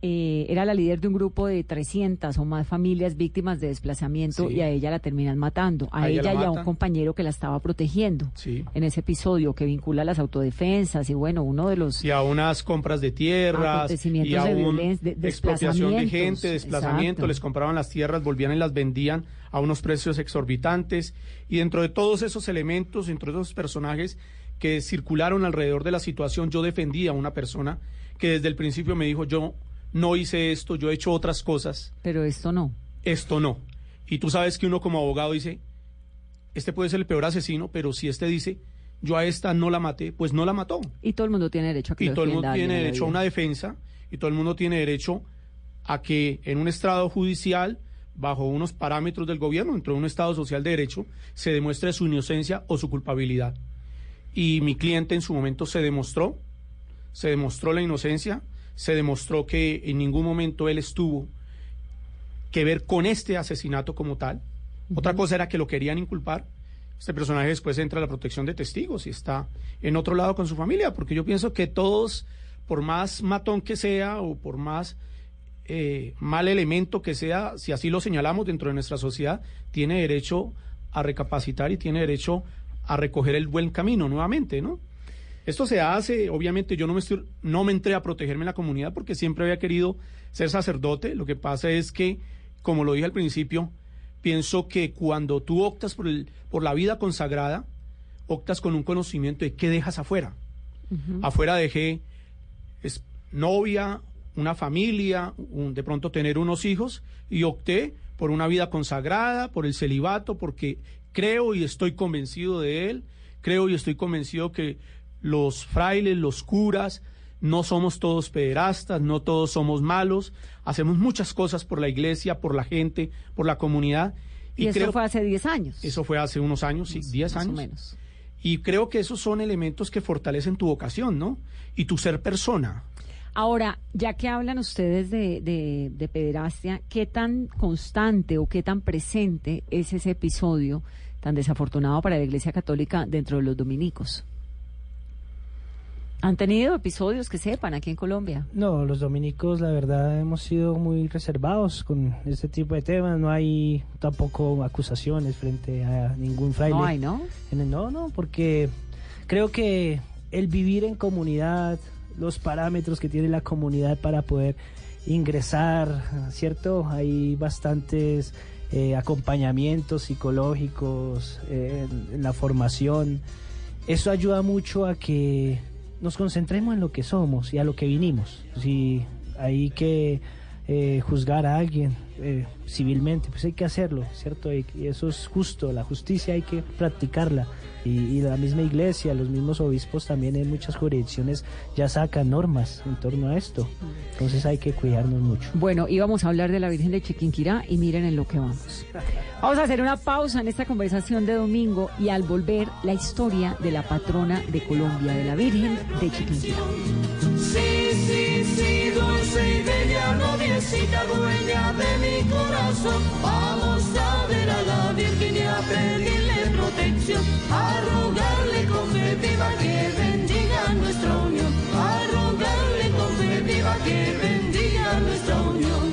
eh, era la líder de un grupo de 300 o más familias víctimas de desplazamiento Sí. y a ella la terminan matando. A, A ella ella la y a un compañero que la estaba protegiendo Sí. en ese episodio que vincula las autodefensas y bueno, uno de los... y a unas compras de tierras y a de un de- expropiación de gente, desplazamiento, exacto. les compraban las tierras, volvían y las vendían a unos precios exorbitantes y dentro de todos esos elementos, dentro de esos personajes que circularon alrededor de la situación, yo defendí a una persona que desde el principio me dijo, yo no hice esto, yo he hecho otras cosas, Pero esto no. esto no. Y tú sabes que uno como abogado dice, este puede ser el peor asesino, pero si este dice, yo a esta no la maté, pues no la mató. Y todo el mundo tiene derecho a que Y lo todo el mundo tiene derecho a una defensa y todo el mundo tiene derecho a que en un estrado judicial, bajo unos parámetros del gobierno, dentro de un estado social de derecho, se demuestre su inocencia o su culpabilidad. Y mi cliente en su momento se demostró, se demostró la inocencia, se demostró que en ningún momento él estuvo que ver con este asesinato como tal. Otra cosa era que lo querían inculpar. Este personaje después entra a la protección de testigos y está en otro lado con su familia, porque yo pienso que todos, por más matón que sea o por más eh, mal elemento que sea, si así lo señalamos dentro de nuestra sociedad, tiene derecho a recapacitar y tiene derecho a recoger el buen camino nuevamente, ¿no? Esto se hace, obviamente yo no me, estoy, no me entré a protegerme en la comunidad porque siempre había querido ser sacerdote. Lo que pasa es que, como lo dije al principio, pienso que cuando tú optas por, el, por la vida consagrada, optas con un conocimiento de qué dejas afuera. Afuera dejé es, novia, una familia, un- de pronto tener unos hijos y opté por una vida consagrada, por el celibato, porque creo y estoy convencido de él, creo y estoy convencido que los frailes, los curas, no somos todos pederastas, no todos somos malos, hacemos muchas cosas por la iglesia, por la gente, por la comunidad. Y, eso creo- fue hace 10 años. eso fue hace unos años, sí, 10 más o años. menos. Y creo que esos son elementos que fortalecen tu vocación, ¿no? Y tu ser persona. Ahora, ya que hablan ustedes de, de, de pederastia, ¿qué tan constante o qué tan presente es ese episodio tan desafortunado para la Iglesia Católica dentro de los dominicos? ¿Han tenido episodios que sepan aquí en Colombia? No, los dominicos, la verdad, hemos sido muy reservados con este tipo de temas. No hay tampoco acusaciones frente a ningún fraile. No hay, ¿no? En el- no, no, porque creo que el vivir en comunidad, los parámetros que tiene la comunidad para poder ingresar, ¿cierto? Hay bastantes eh, acompañamientos psicológicos eh, en, en la formación. Eso ayuda mucho a que nos concentremos en lo que somos y a lo que vinimos. Si hay que eh, juzgar a alguien eh, civilmente, pues hay que hacerlo, ¿cierto? Y, eso es justo, la justicia hay que practicarla. Y, y la misma iglesia, los mismos obispos también en muchas jurisdicciones ya sacan normas en torno a esto. Entonces hay que cuidarnos mucho. Bueno, íbamos a hablar de la Virgen de Chiquinquirá y miren en lo que vamos. Vamos a hacer una pausa en esta conversación de domingo y al volver la historia de la patrona de Colombia, de la Virgen de Chiquinquirá. Sí, sí, sí, dulce y bella noviecita, dueña de mi corazón. Vamos a ver a la Virgen y a pedirle protección, a que bendiga nuestra unión, a rogarle con fe viva que bendiga nuestra unión.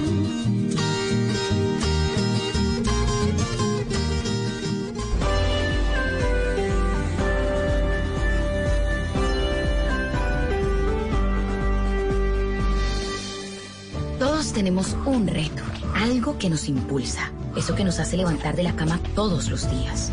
Todos tenemos un reto, algo que nos impulsa, eso que nos hace levantar de la cama todos los días,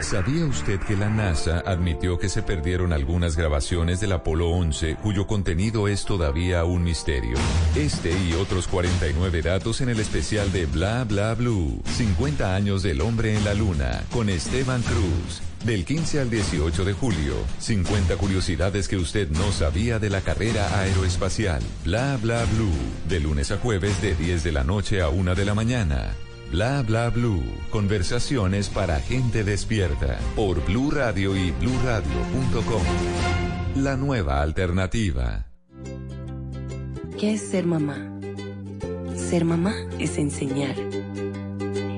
¿Sabía usted que la NASA admitió que se perdieron algunas grabaciones del Apolo 11 cuyo contenido es todavía un misterio? Este y otros 49 datos en el especial de Bla Bla Blue. 50 años del hombre en la luna con Esteban Cruz. Del 15 al 18 de julio, 50 curiosidades que usted no sabía de la carrera aeroespacial. Bla Bla Blue. De lunes a jueves de 10 de la noche a 1 de la mañana. Bla Bla Blue. Conversaciones para gente despierta. Por Blue Radio y bluradio.com. La nueva alternativa. ¿Qué es ser mamá? Ser mamá es enseñar.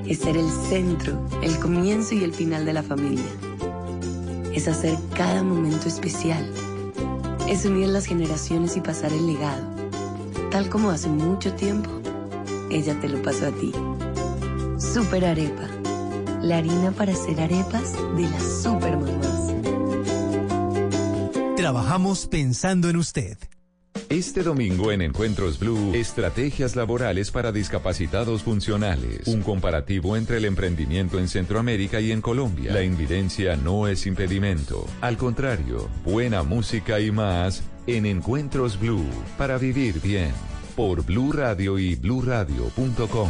Es ser el centro, el comienzo y el final de la familia. Es hacer cada momento especial. Es unir las generaciones y pasar el legado. Tal como hace mucho tiempo, ella te lo pasó a ti. Super Arepa. La harina para hacer arepas de las super mamás. Trabajamos pensando en usted. Este domingo en Encuentros Blue, estrategias laborales para discapacitados funcionales. Un comparativo entre el emprendimiento en Centroamérica y en Colombia. La invidencia no es impedimento. Al contrario, buena música y más en Encuentros Blue para vivir bien. Por Blue Radio y bluradio.com.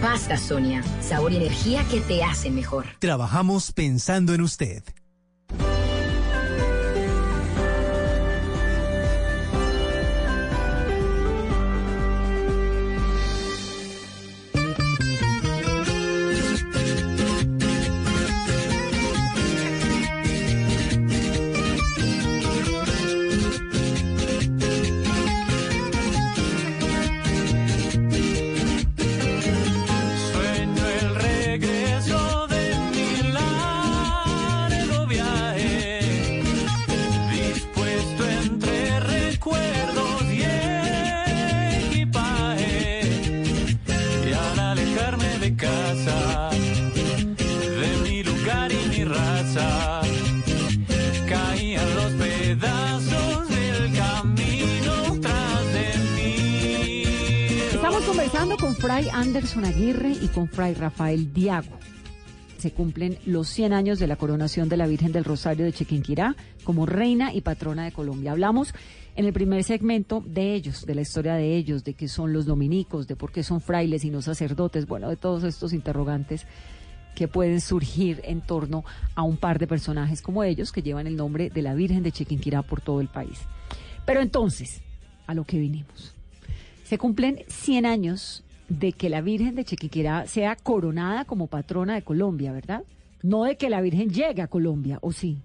Pasta Sonia, sabor y energía que te hacen mejor. Trabajamos pensando en usted. Fray Rafael Diago. Se cumplen los 100 años de la coronación de la Virgen del Rosario de Chiquinquirá como reina y patrona de Colombia. Hablamos en el primer segmento de ellos, de la historia de ellos, de qué son los dominicos, de por qué son frailes y no sacerdotes, bueno, de todos estos interrogantes que pueden surgir en torno a un par de personajes como ellos que llevan el nombre de la Virgen de Chiquinquirá por todo el país. Pero entonces, a lo que vinimos. Se cumplen 100 años de que la Virgen de Chiquinquirá sea coronada como patrona de Colombia, ¿verdad? No de que la Virgen llegue a Colombia, ¿o sí?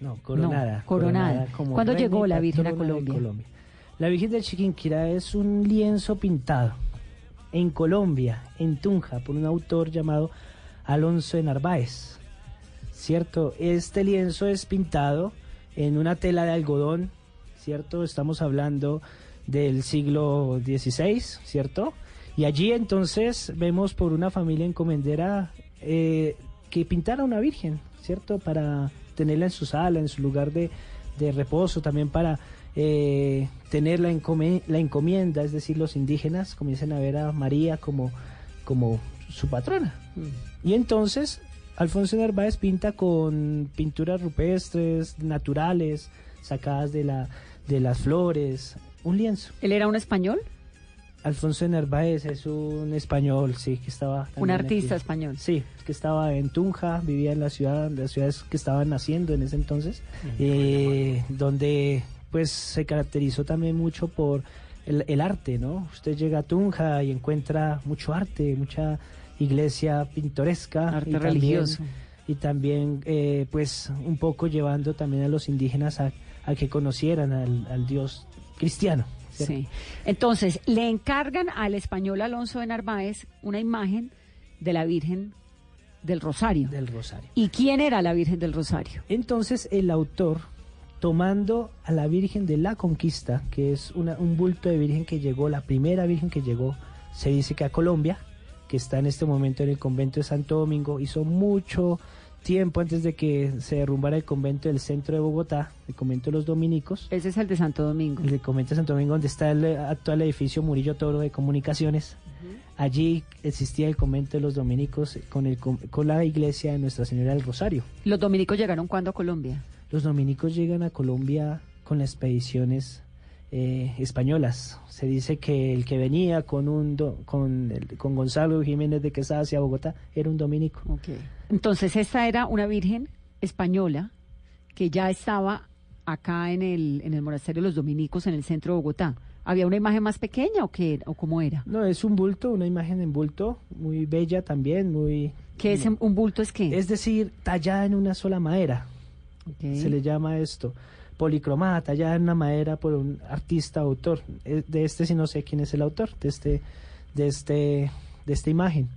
No, coronada. No, coronada. ¿Cuándo llegó la Virgen a de Colombia? La Virgen del Chiquinquirá es un lienzo pintado en Colombia, en Tunja, por un autor llamado Alonso de Narváez. ¿Cierto? Este lienzo es pintado en una tela de algodón, ¿cierto? Estamos hablando del siglo XVI, ¿cierto? Y allí entonces vemos por una familia encomendera eh, que pintara una virgen, ¿cierto? Para tenerla en su sala, en su lugar de, de reposo, también para eh, tener la, encome- la encomienda, es decir, los indígenas comienzan a ver a María como, como su patrona. Y entonces Alfonso Narváez pinta con pinturas rupestres, naturales, sacadas de, la, de las flores, un lienzo. ¿Él era un español? Alfonso Narváez es un español, sí, que estaba... Un también artista aquí. español. Sí, que estaba en Tunja, vivía en la ciudad, las ciudades que estaban naciendo en ese entonces, eh, donde pues se caracterizó también mucho por el, el arte, ¿no? Usted llega a Tunja y encuentra mucho arte, mucha iglesia pintoresca. Arte y también- religioso. y también pues pues un poco llevando también a los indígenas a, a que conocieran al, al Dios cristiano. Sí. Entonces, le encargan al español Alonso de Narváez una imagen de la Virgen Del Rosario. Del Rosario. ¿Y quién era la Virgen del Rosario? Entonces el autor, tomando a la Virgen de la Conquista, que es una, un bulto de Virgen que llegó, la primera Virgen que llegó, se dice que a Colombia, que está en este momento en el convento de Santo Domingo, hizo mucho tiempo antes de que se derrumbara el convento del centro de Bogotá, el convento de los dominicos. Ese es el de Santo Domingo. El convento de Santo Domingo, donde está el actual edificio Murillo Toro de Comunicaciones. Allí existía el convento de los dominicos con, el, con la iglesia de Nuestra Señora del Rosario. ¿Los dominicos llegaron cuándo a Colombia? Los dominicos llegan a Colombia con las expediciones eh, españolas. Se dice que el que venía con un con, con Gonzalo Jiménez de Quesada hacia Bogotá era un dominico. Entonces esta era una virgen española que ya estaba acá en el, en el monasterio de los dominicos en el centro de Bogotá. ¿Había una imagen más pequeña o qué o cómo era? No, es un bulto, una imagen en bulto, muy bella también, muy... ¿Qué es un bulto? ¿Es qué? Es decir, tallada en una sola madera. Se le llama esto. Policromada, tallada en una madera por un artista autor. Eh, de este sí no sé quién es el autor, de este, de este, de esta imagen,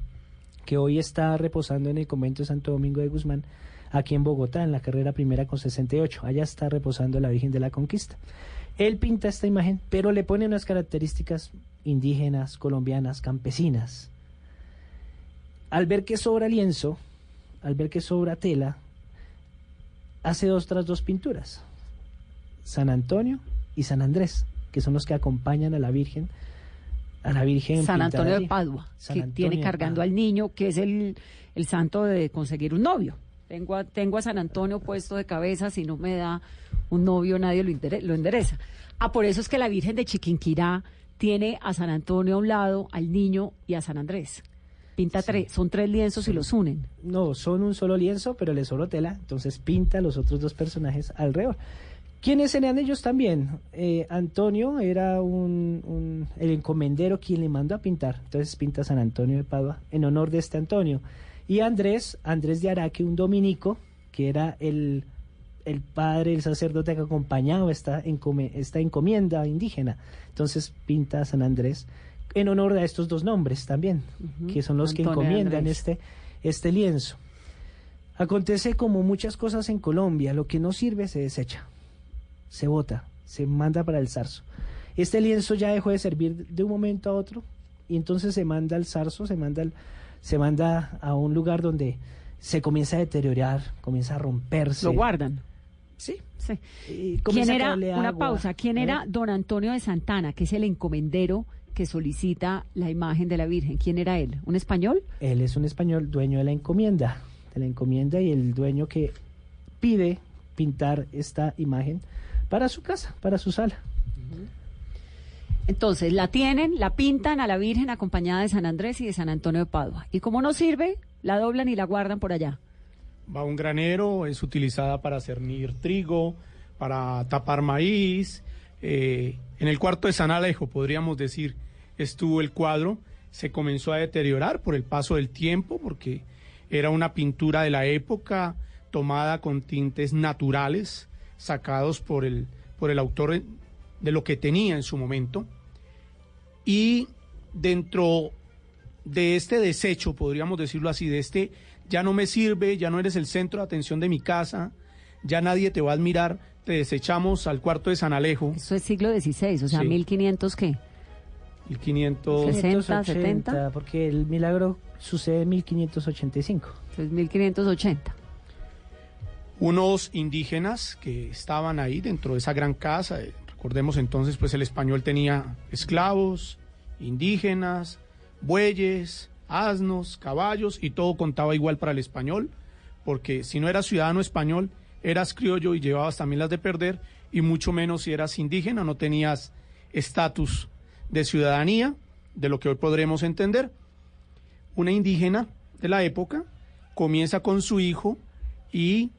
que hoy está reposando en el convento de Santo Domingo de Guzmán, aquí en Bogotá, en la carrera primera con 68. Allá está reposando la Virgen de la Conquista. Él pinta esta imagen, pero le pone unas características indígenas, colombianas, campesinas. Al ver que sobra lienzo, al ver que sobra tela, hace dos otras dos pinturas, San Antonio y San Andrés, que son los que acompañan a la Virgen. A la Virgen San Antonio de Padua, que tiene cargando al niño, que es el, el santo de conseguir un novio. Tengo a, tengo a San Antonio puesto de cabeza, si no me da un novio nadie lo, lo endereza. Ah, por eso es que la Virgen de Chiquinquirá tiene a San Antonio a un lado, al niño y a San Andrés. Pinta tres, son tres lienzos y los unen. No, son un solo lienzo, pero le sobró tela, entonces pinta los otros dos personajes alrededor. ¿Quiénes eran ellos también? Eh, Antonio era un, el encomendero quien le mandó a pintar, entonces pinta San Antonio de Padua en honor de este Antonio. Y Andrés, Andrés de Araque, un dominico, que era el, el padre, el sacerdote que acompañaba esta, esta encomienda indígena. Entonces pinta a San Andrés en honor a estos dos nombres también, que son los que encomiendan este, este lienzo. Acontece como muchas cosas en Colombia, lo que no sirve se desecha, se bota, se manda para el zarzo. Este lienzo ya dejó de servir de un momento a otro y entonces se manda al zarzo, se manda al, se manda a un lugar donde se comienza a deteriorar, comienza a romperse. Lo guardan. Sí. sí. ¿Quién era, una pausa, quién era don Antonio de Santana, que es el encomendero que solicita la imagen de la Virgen? ¿Quién era él? ¿Un español? Él es un español, dueño de la encomienda, de la encomienda y el dueño que pide pintar esta imagen para su casa, para su sala. Entonces, la tienen, la pintan a la Virgen acompañada de San Andrés y de San Antonio de Padua. Y como no sirve, la doblan y la guardan por allá. Va a un granero, es utilizada para cernir trigo, para tapar maíz. Eh, en el cuarto de San Alejo, podríamos decir, estuvo el cuadro. Se comenzó a deteriorar por el paso del tiempo, porque era una pintura de la época tomada con tintes naturales, sacados por el, por el autor de lo que tenía en su momento. Y dentro de este desecho, podríamos decirlo así, de este ya no me sirve, ya no eres el centro de atención de mi casa, ya nadie te va a admirar, te desechamos al cuarto de San Alejo. Eso es siglo XVI, o sea, 1500 qué? 1560, 70, porque el milagro sucede en 1585. Entonces 1580. Unos indígenas que estaban ahí dentro de esa gran casa, eh, Recordemos entonces, pues el español tenía esclavos, indígenas, bueyes, asnos, caballos y todo contaba igual para el español, porque si no eras ciudadano español, eras criollo y llevabas también las de perder, y mucho menos si eras indígena, no tenías estatus de ciudadanía, de lo que hoy podremos entender. Una indígena de la época comienza con su hijo y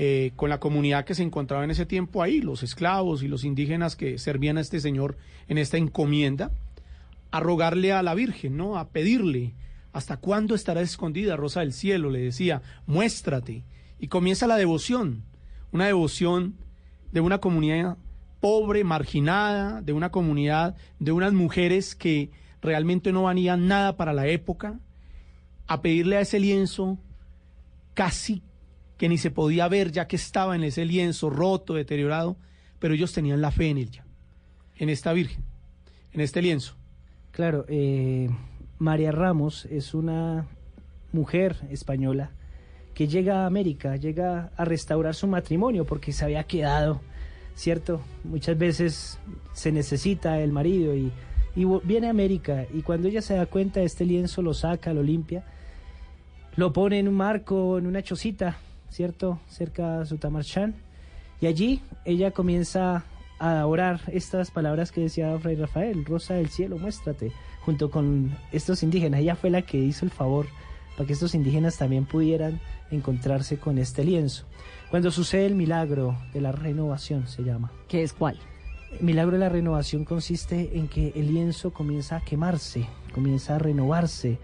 eh, con la comunidad que se encontraba en ese tiempo ahí, los esclavos y los indígenas que servían a este señor en esta encomienda, a rogarle a la Virgen, ¿no? A pedirle, ¿hasta cuándo estará escondida Rosa del Cielo? Le decía, muéstrate. Y comienza la devoción, una devoción de una comunidad pobre, marginada, de una comunidad de unas mujeres que realmente no valían nada para la época, a pedirle a ese lienzo casi que ni se podía ver ya que estaba en ese lienzo roto, deteriorado, pero ellos tenían la fe en ella, en esta Virgen, en este lienzo. Claro, eh, María Ramos es una mujer española que llega a América, llega a restaurar su matrimonio porque se había quedado, ¿cierto? Muchas veces se necesita el marido y, viene a América y cuando ella se da cuenta de este lienzo lo saca, lo limpia, lo pone en un marco, en una chocita, ¿cierto? Cerca de Sutamarchán y allí ella comienza a orar estas palabras que decía Fray Rafael, Rosa del Cielo, muéstrate, junto con estos indígenas. Ella fue la que hizo el favor para que estos indígenas también pudieran encontrarse con este lienzo. Cuando sucede el milagro de la renovación, se llama. ¿Qué es cuál? El milagro de la renovación consiste en que el lienzo comienza a quemarse, comienza a renovarse,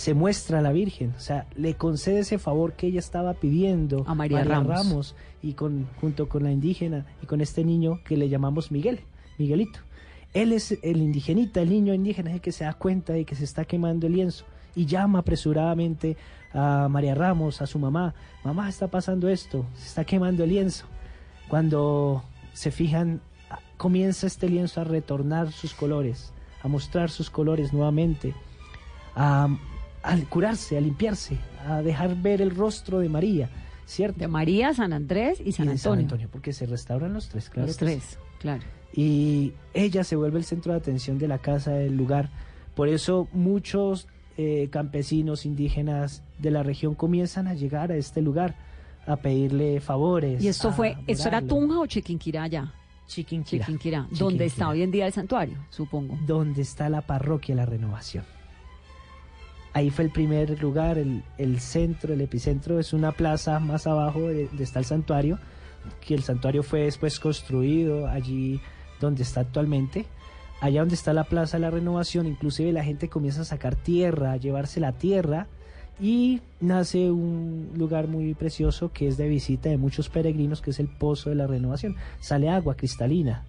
se muestra a la Virgen, o sea, le concede ese favor que ella estaba pidiendo a María, Ramos. y con, junto con la indígena y con este niño que le llamamos Miguel, Miguelito. Él es el indigenita, el niño indígena, es el que se da cuenta de que se está quemando el lienzo y llama apresuradamente a María Ramos, a su mamá, mamá está pasando esto, se está quemando el lienzo. Cuando se fijan, comienza este lienzo a retornar sus colores, a mostrar sus colores nuevamente, a, curarse, a limpiarse, a dejar ver el rostro de María, ¿cierto? De María, San Andrés y San, Antonio. porque se restauran los tres, claro. Los tres, claro. Y ella se vuelve el centro de atención de la casa, del lugar. Por eso muchos eh, campesinos indígenas de la región comienzan a llegar a este lugar a pedirle favores. ¿Y esto fue, esto era Tunja o Chiquinquirá ya? Chiquinquirá. Chiquinquirá, donde está hoy en día el santuario, supongo. Donde está la parroquia La Renovación. Ahí fue el primer lugar, el, el centro, el epicentro, es una plaza más abajo de, está el santuario, que el santuario fue después construido allí donde está actualmente allá donde está la Plaza de la Renovación, inclusive la gente comienza a sacar tierra, a llevarse la tierra y nace un lugar muy precioso que es de visita de muchos peregrinos, que es el Pozo de la Renovación. Sale agua cristalina,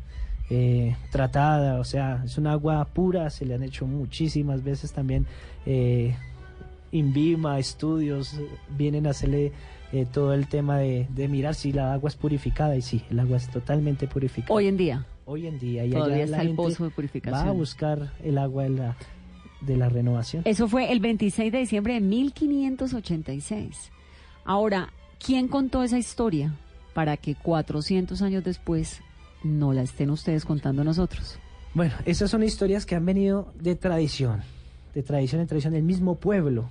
eh, tratada, o sea, es un agua pura, se le han hecho muchísimas veces también. Eh, Invima, estudios, vienen a hacerle eh, todo el tema de, de, mirar si la agua es purificada y sí, el agua es totalmente purificada. Hoy en día hoy en día. Y Todavía allá está el pozo de purificación. Va a buscar el agua de la, de la renovación. Eso fue el 26 de diciembre de 1586. Ahora, ¿quién contó esa historia para que 400 años después no la estén ustedes contando nosotros? Bueno, esas son historias que han venido de tradición, de tradición en tradición. El mismo pueblo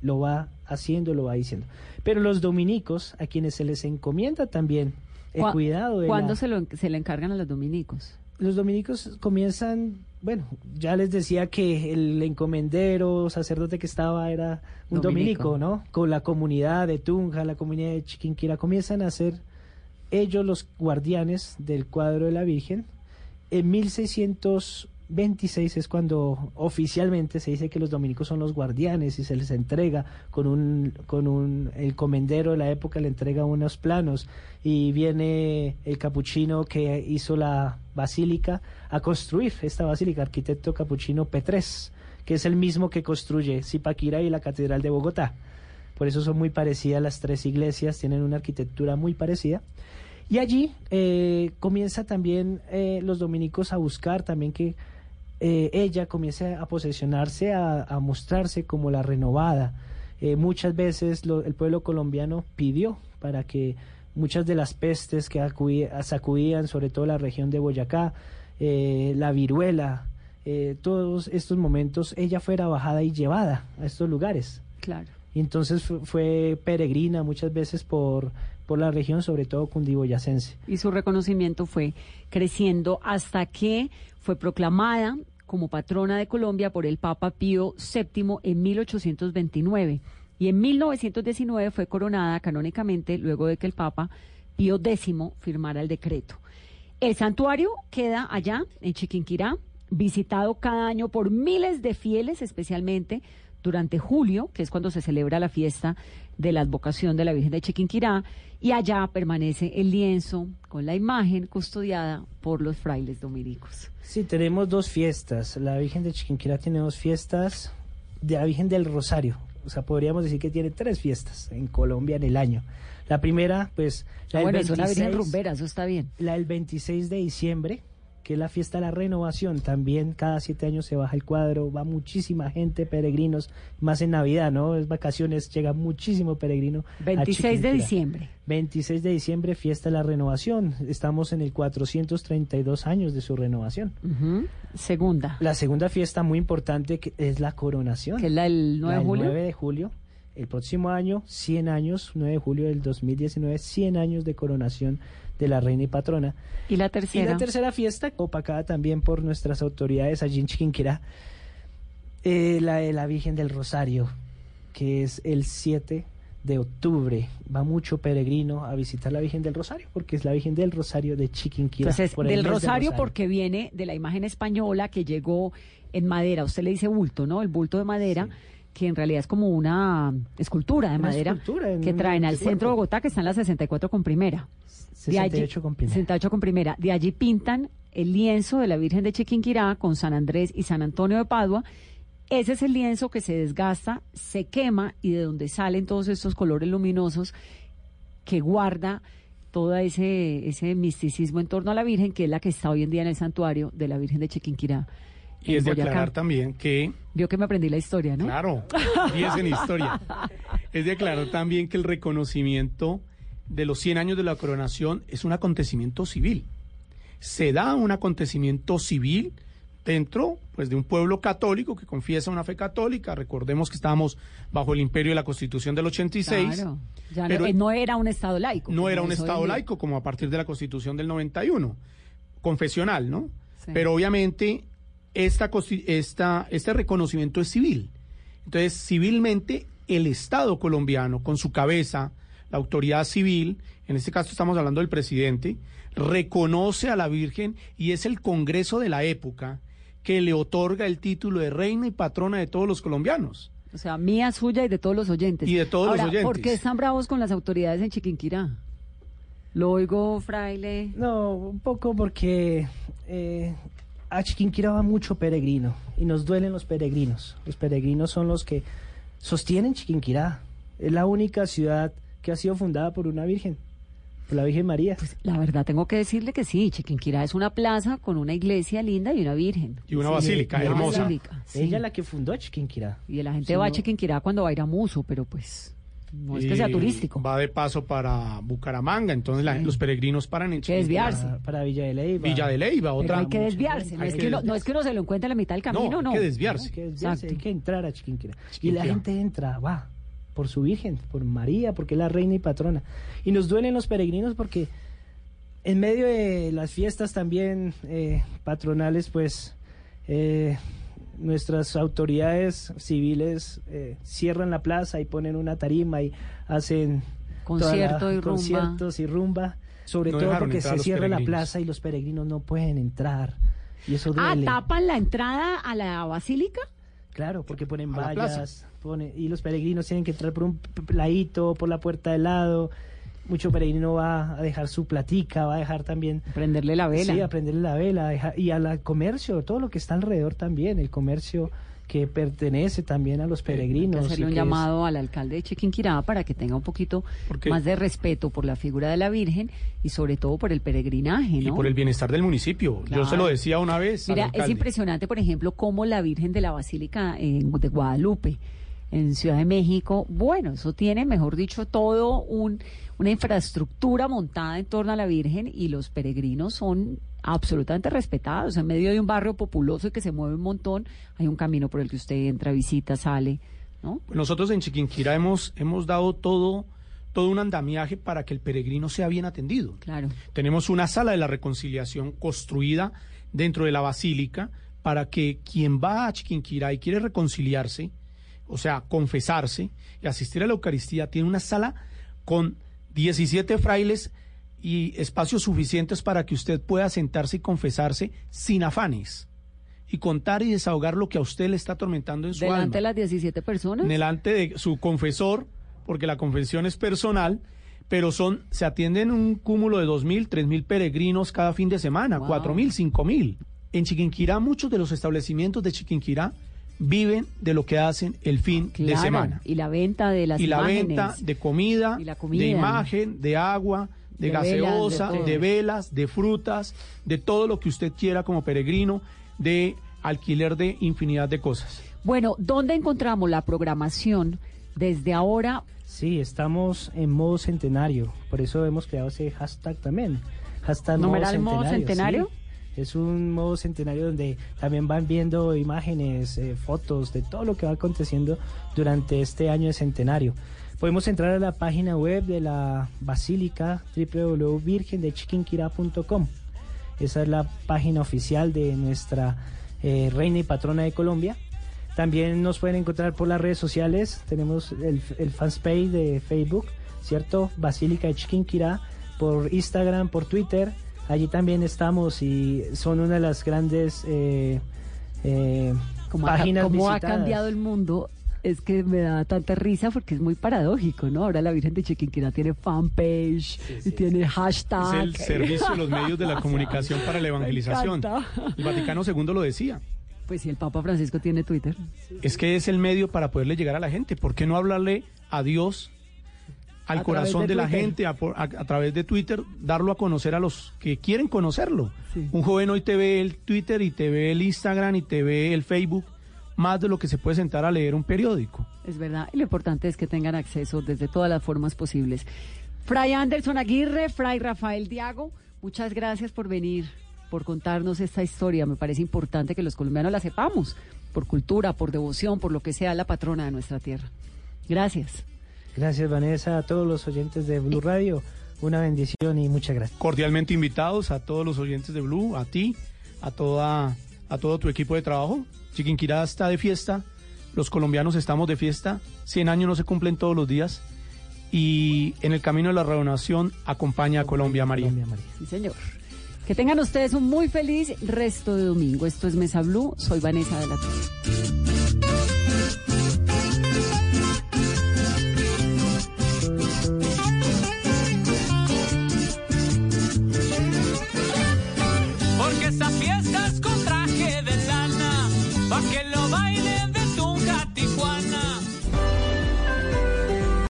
lo va haciendo, lo va diciendo. Pero los dominicos, a quienes se les encomienda también el cuidado de ¿Cuándo se, lo, se le encargan a los dominicos? Los dominicos comienzan, bueno, ya les decía que el encomendero, sacerdote que estaba era un dominico, ¿no? Con la comunidad de Tunja, la comunidad de Chiquinquira, comienzan a ser ellos los guardianes del cuadro de la Virgen. En 1600 26 es cuando oficialmente se dice que los dominicos son los guardianes y se les entrega con un con un el comendero de la época le entrega unos planos y viene el capuchino que hizo la basílica a construir esta basílica arquitecto capuchino P3 que es el mismo que construye Zipaquira y la catedral de Bogotá por eso son muy parecidas las tres iglesias tienen una arquitectura muy parecida y allí eh, comienza también eh, los dominicos a buscar también que eh, ella comienza a posesionarse, a, mostrarse como la renovada. Eh, muchas veces el pueblo colombiano pidió para que muchas de las pestes que sacudían, sobre todo la región de Boyacá, eh, la viruela, todos estos momentos, ella fuera bajada y llevada a estos lugares. Claro. Entonces fue peregrina muchas veces por, por la región, sobre todo cundiboyacense. Y su reconocimiento fue creciendo hasta que fue proclamada como patrona de Colombia por el Papa Pío VII en 1829 y en 1919 fue coronada canónicamente luego de que el Papa Pío X firmara el decreto. El santuario queda allá en Chiquinquirá, visitado cada año por miles de fieles, especialmente durante julio, que es cuando se celebra la fiesta de la advocación de la Virgen de Chiquinquirá, y allá permanece el lienzo con la imagen custodiada por los frailes dominicos. Sí, tenemos dos fiestas. La Virgen de Chiquinquirá tiene dos fiestas de la Virgen del Rosario. O sea, podríamos decir que tiene tres fiestas en Colombia en el año. La primera, pues... La Ah, bueno, es una virgen 26, rumbera, eso está bien. La del 26 de diciembre, que es la fiesta de la renovación. También cada siete años se baja el cuadro, va muchísima gente, peregrinos, más en Navidad, ¿no? Es vacaciones, llega muchísimo peregrino. a 26 de diciembre. 26 de diciembre, fiesta de la renovación. Estamos en el 432 años de su renovación. Segunda. La segunda fiesta muy importante que es la coronación. Que es la del 9 La de julio. 9 de julio. El próximo año, 100 años, 9 de julio del 2019, 100 años de coronación de la reina y patrona. Y la Y tercera. la tercera fiesta, opacada también por nuestras autoridades allí en Chiquinquirá, eh, la de la Virgen del Rosario, que es el 7 de octubre. Va mucho peregrino a visitar la Virgen del Rosario, porque es la Virgen del Rosario de Chiquinquirá. Entonces, por el del rosario, porque viene de la imagen española que llegó en madera. Usted le dice bulto, ¿no? El bulto de madera, que en realidad es como una escultura de Una madera escultura en que traen al centro de Bogotá, que está en la 64 con primera. De allí- 68 con primera. 68 con primera. De allí pintan el lienzo de la Virgen de Chiquinquirá con San Andrés y San Antonio de Padua. Ese es el lienzo que se desgasta, se quema y de donde salen todos estos colores luminosos que guarda todo ese, ese misticismo en torno a la Virgen, que es la que está hoy en día en el santuario de la Virgen de Chiquinquirá. Y es de Boyacá. aclarar también que Vio que me aprendí la historia, ¿no? Claro, 10 en historia. Es de aclarar también que el reconocimiento de los 100 años de la coronación es un acontecimiento civil. Se da un acontecimiento civil dentro pues, de un pueblo católico que confiesa una fe católica. Recordemos que estábamos bajo el imperio de la Constitución del 86. Claro. Ya no- pero- eh, no, era un Estado laico. no como era un Estado laico como a partir de la Constitución del 91, confesional, ¿no? Sí. Pero obviamente esta, esta, este reconocimiento es civil. Entonces, civilmente, el Estado colombiano, con su cabeza, la autoridad civil, en este caso estamos hablando del presidente, reconoce a la Virgen y es el Congreso de la época que le otorga el título de reina y patrona de todos los colombianos. O sea, mía, suya y de todos los oyentes. Y de todos los oyentes. ¿Por qué están bravos con las autoridades en Chiquinquirá? Lo oigo, fraile. No, un poco porque eh, a Chiquinquirá va mucho peregrino y nos duelen los peregrinos. Los peregrinos son los que sostienen Chiquinquirá. Es la única ciudad que ha sido fundada por una virgen, por la Virgen María. Pues, La verdad, tengo que decirle que sí, Chiquinquirá es una plaza con una iglesia linda y una virgen. Y una Sí, basílica y una hermosa. basílica, sí. Ella es la que fundó Chiquinquirá. Y la gente va a Chiquinquirá cuando va a ir a Muso, pero pues no es que sea turístico. Va de paso para Bucaramanga, entonces la- los peregrinos paran en que desviarse. Para, para Villa de Leyva. Villa de Leyva, Pero otra. hay que desviarse, no Hay es que que, uno, desviarse. no es que uno se lo encuentre a la mitad del camino, no. hay que desviarse. Hay que desviarse, hay que entrar a Chiquinquirá. Y la gente entra, va, por su Virgen, por María, porque es la reina y patrona. Y nos duelen los peregrinos porque en medio de las fiestas también eh, patronales, pues eh, nuestras autoridades civiles eh, cierran la plaza y ponen una tarima y hacen toda Concierto y rumba. conciertos y rumba. Sobre No todo porque se cierra la plaza y los peregrinos no pueden entrar. Y eso Ah, tapan la entrada a la basílica. Claro, porque ponen vallas, pone, y los peregrinos tienen que entrar por un ladito, por la puerta del lado. Mucho peregrino va a dejar su platica, va a dejar también... Prenderle la vela. Sí, a prenderle la vela, y al comercio, todo lo que está alrededor también, el comercio que pertenece también a los Hay que peregrinos. hacerle y un es- llamado al alcalde de Chiquinquirá para que tenga un poquito más de respeto por la figura de la Virgen y sobre todo por el peregrinaje, Y ¿no? por el bienestar del municipio. Claro. Yo se lo decía una vez. al Mira, es impresionante, por ejemplo, cómo la Virgen de la Basílica en, de Guadalupe, en Ciudad de México, bueno, eso tiene, mejor dicho, todo un una infraestructura montada en torno a la Virgen y los peregrinos son absolutamente respetados. En medio de un barrio populoso y que se mueve un montón, hay un camino por el que usted entra, visita, sale, ¿no? Nosotros en Chiquinquirá hemos, hemos dado todo, todo un andamiaje para que el peregrino sea bien atendido. Claro. Tenemos una sala de la reconciliación construida dentro de la basílica para que quien va a Chiquinquirá y quiere reconciliarse, o sea, confesarse y asistir a la Eucaristía, tiene una sala con 17 frailes y espacios suficientes para que usted pueda sentarse y confesarse sin afanes y contar y desahogar lo que a usted le está atormentando en su alma Delante de las 17 personas. delante de su confesor, porque la confesión es personal, pero son, se atienden un cúmulo de dos mil, tres mil peregrinos cada fin de semana, Wow. cuatro mil, cinco mil. En Chiquinquirá, muchos de los establecimientos de Chiquinquirá viven de lo que hacen el fin de semana. Y la venta de las y la imágenes. venta de comida, Y la comida. de imagen, de agua, de, De velas, de gaseosa, de, velas, de frutas, de todo lo que usted quiera como peregrino, de alquiler de infinidad de cosas. Bueno, ¿dónde encontramos la programación desde ahora? Sí, estamos en modo centenario, por eso hemos creado ese hashtag también. Hashtag ¿Numeral modo centenario? sí. Es un modo centenario donde también van viendo imágenes, eh, fotos de todo lo que va aconteciendo durante este año de centenario. Podemos entrar a la página web de la Basílica www.virgendechiquinquirá.com. Esa es la página oficial de nuestra eh, reina y patrona de Colombia. También nos pueden encontrar por las redes sociales. Tenemos el, el fanpage de Facebook, ¿cierto? Basílica de Chiquinquirá, por Instagram, por Twitter. Allí también estamos y son una de las grandes eh, eh, Como, ha, páginas como ha cambiado el mundo, es que me da tanta risa porque es muy paradójico, ¿no? Ahora la Virgen de Chiquinquirá tiene fanpage y tiene hashtag. Es el servicio de los medios de la comunicación para la evangelización. El Vaticano II lo decía. Pues si el Papa Francisco tiene Twitter. Es que es el medio para poderle llegar a la gente. ¿Por qué no hablarle a Dios, al corazón de de, la gente, a, a- a través de Twitter, darlo a conocer a los que quieren conocerlo? Un joven hoy te ve el Twitter y te ve el Instagram y te ve el Facebook más de lo que se puede sentar a leer un periódico. Es verdad. Y lo importante es que tengan acceso desde todas las formas posibles. Fray Anderson Aguirre, Fray Rafael Diago, muchas gracias por venir, por contarnos esta historia. Me parece importante que los colombianos la sepamos, por cultura, por devoción, por lo que sea la patrona de nuestra tierra. Gracias. Gracias Vanessa, a todos los oyentes de Blue Radio. Una bendición y muchas gracias. Cordialmente invitados a todos los oyentes de Blue, a ti, a toda a todo tu equipo de trabajo. Chiquinquirá está de fiesta, los colombianos estamos de fiesta, 100 años no se cumplen todos los días y en el camino de la renovación acompaña a Colombia María. Sí, señor. Que tengan ustedes un muy feliz resto de domingo. Esto es Mesa Blue. Soy Vanessa de la Torre.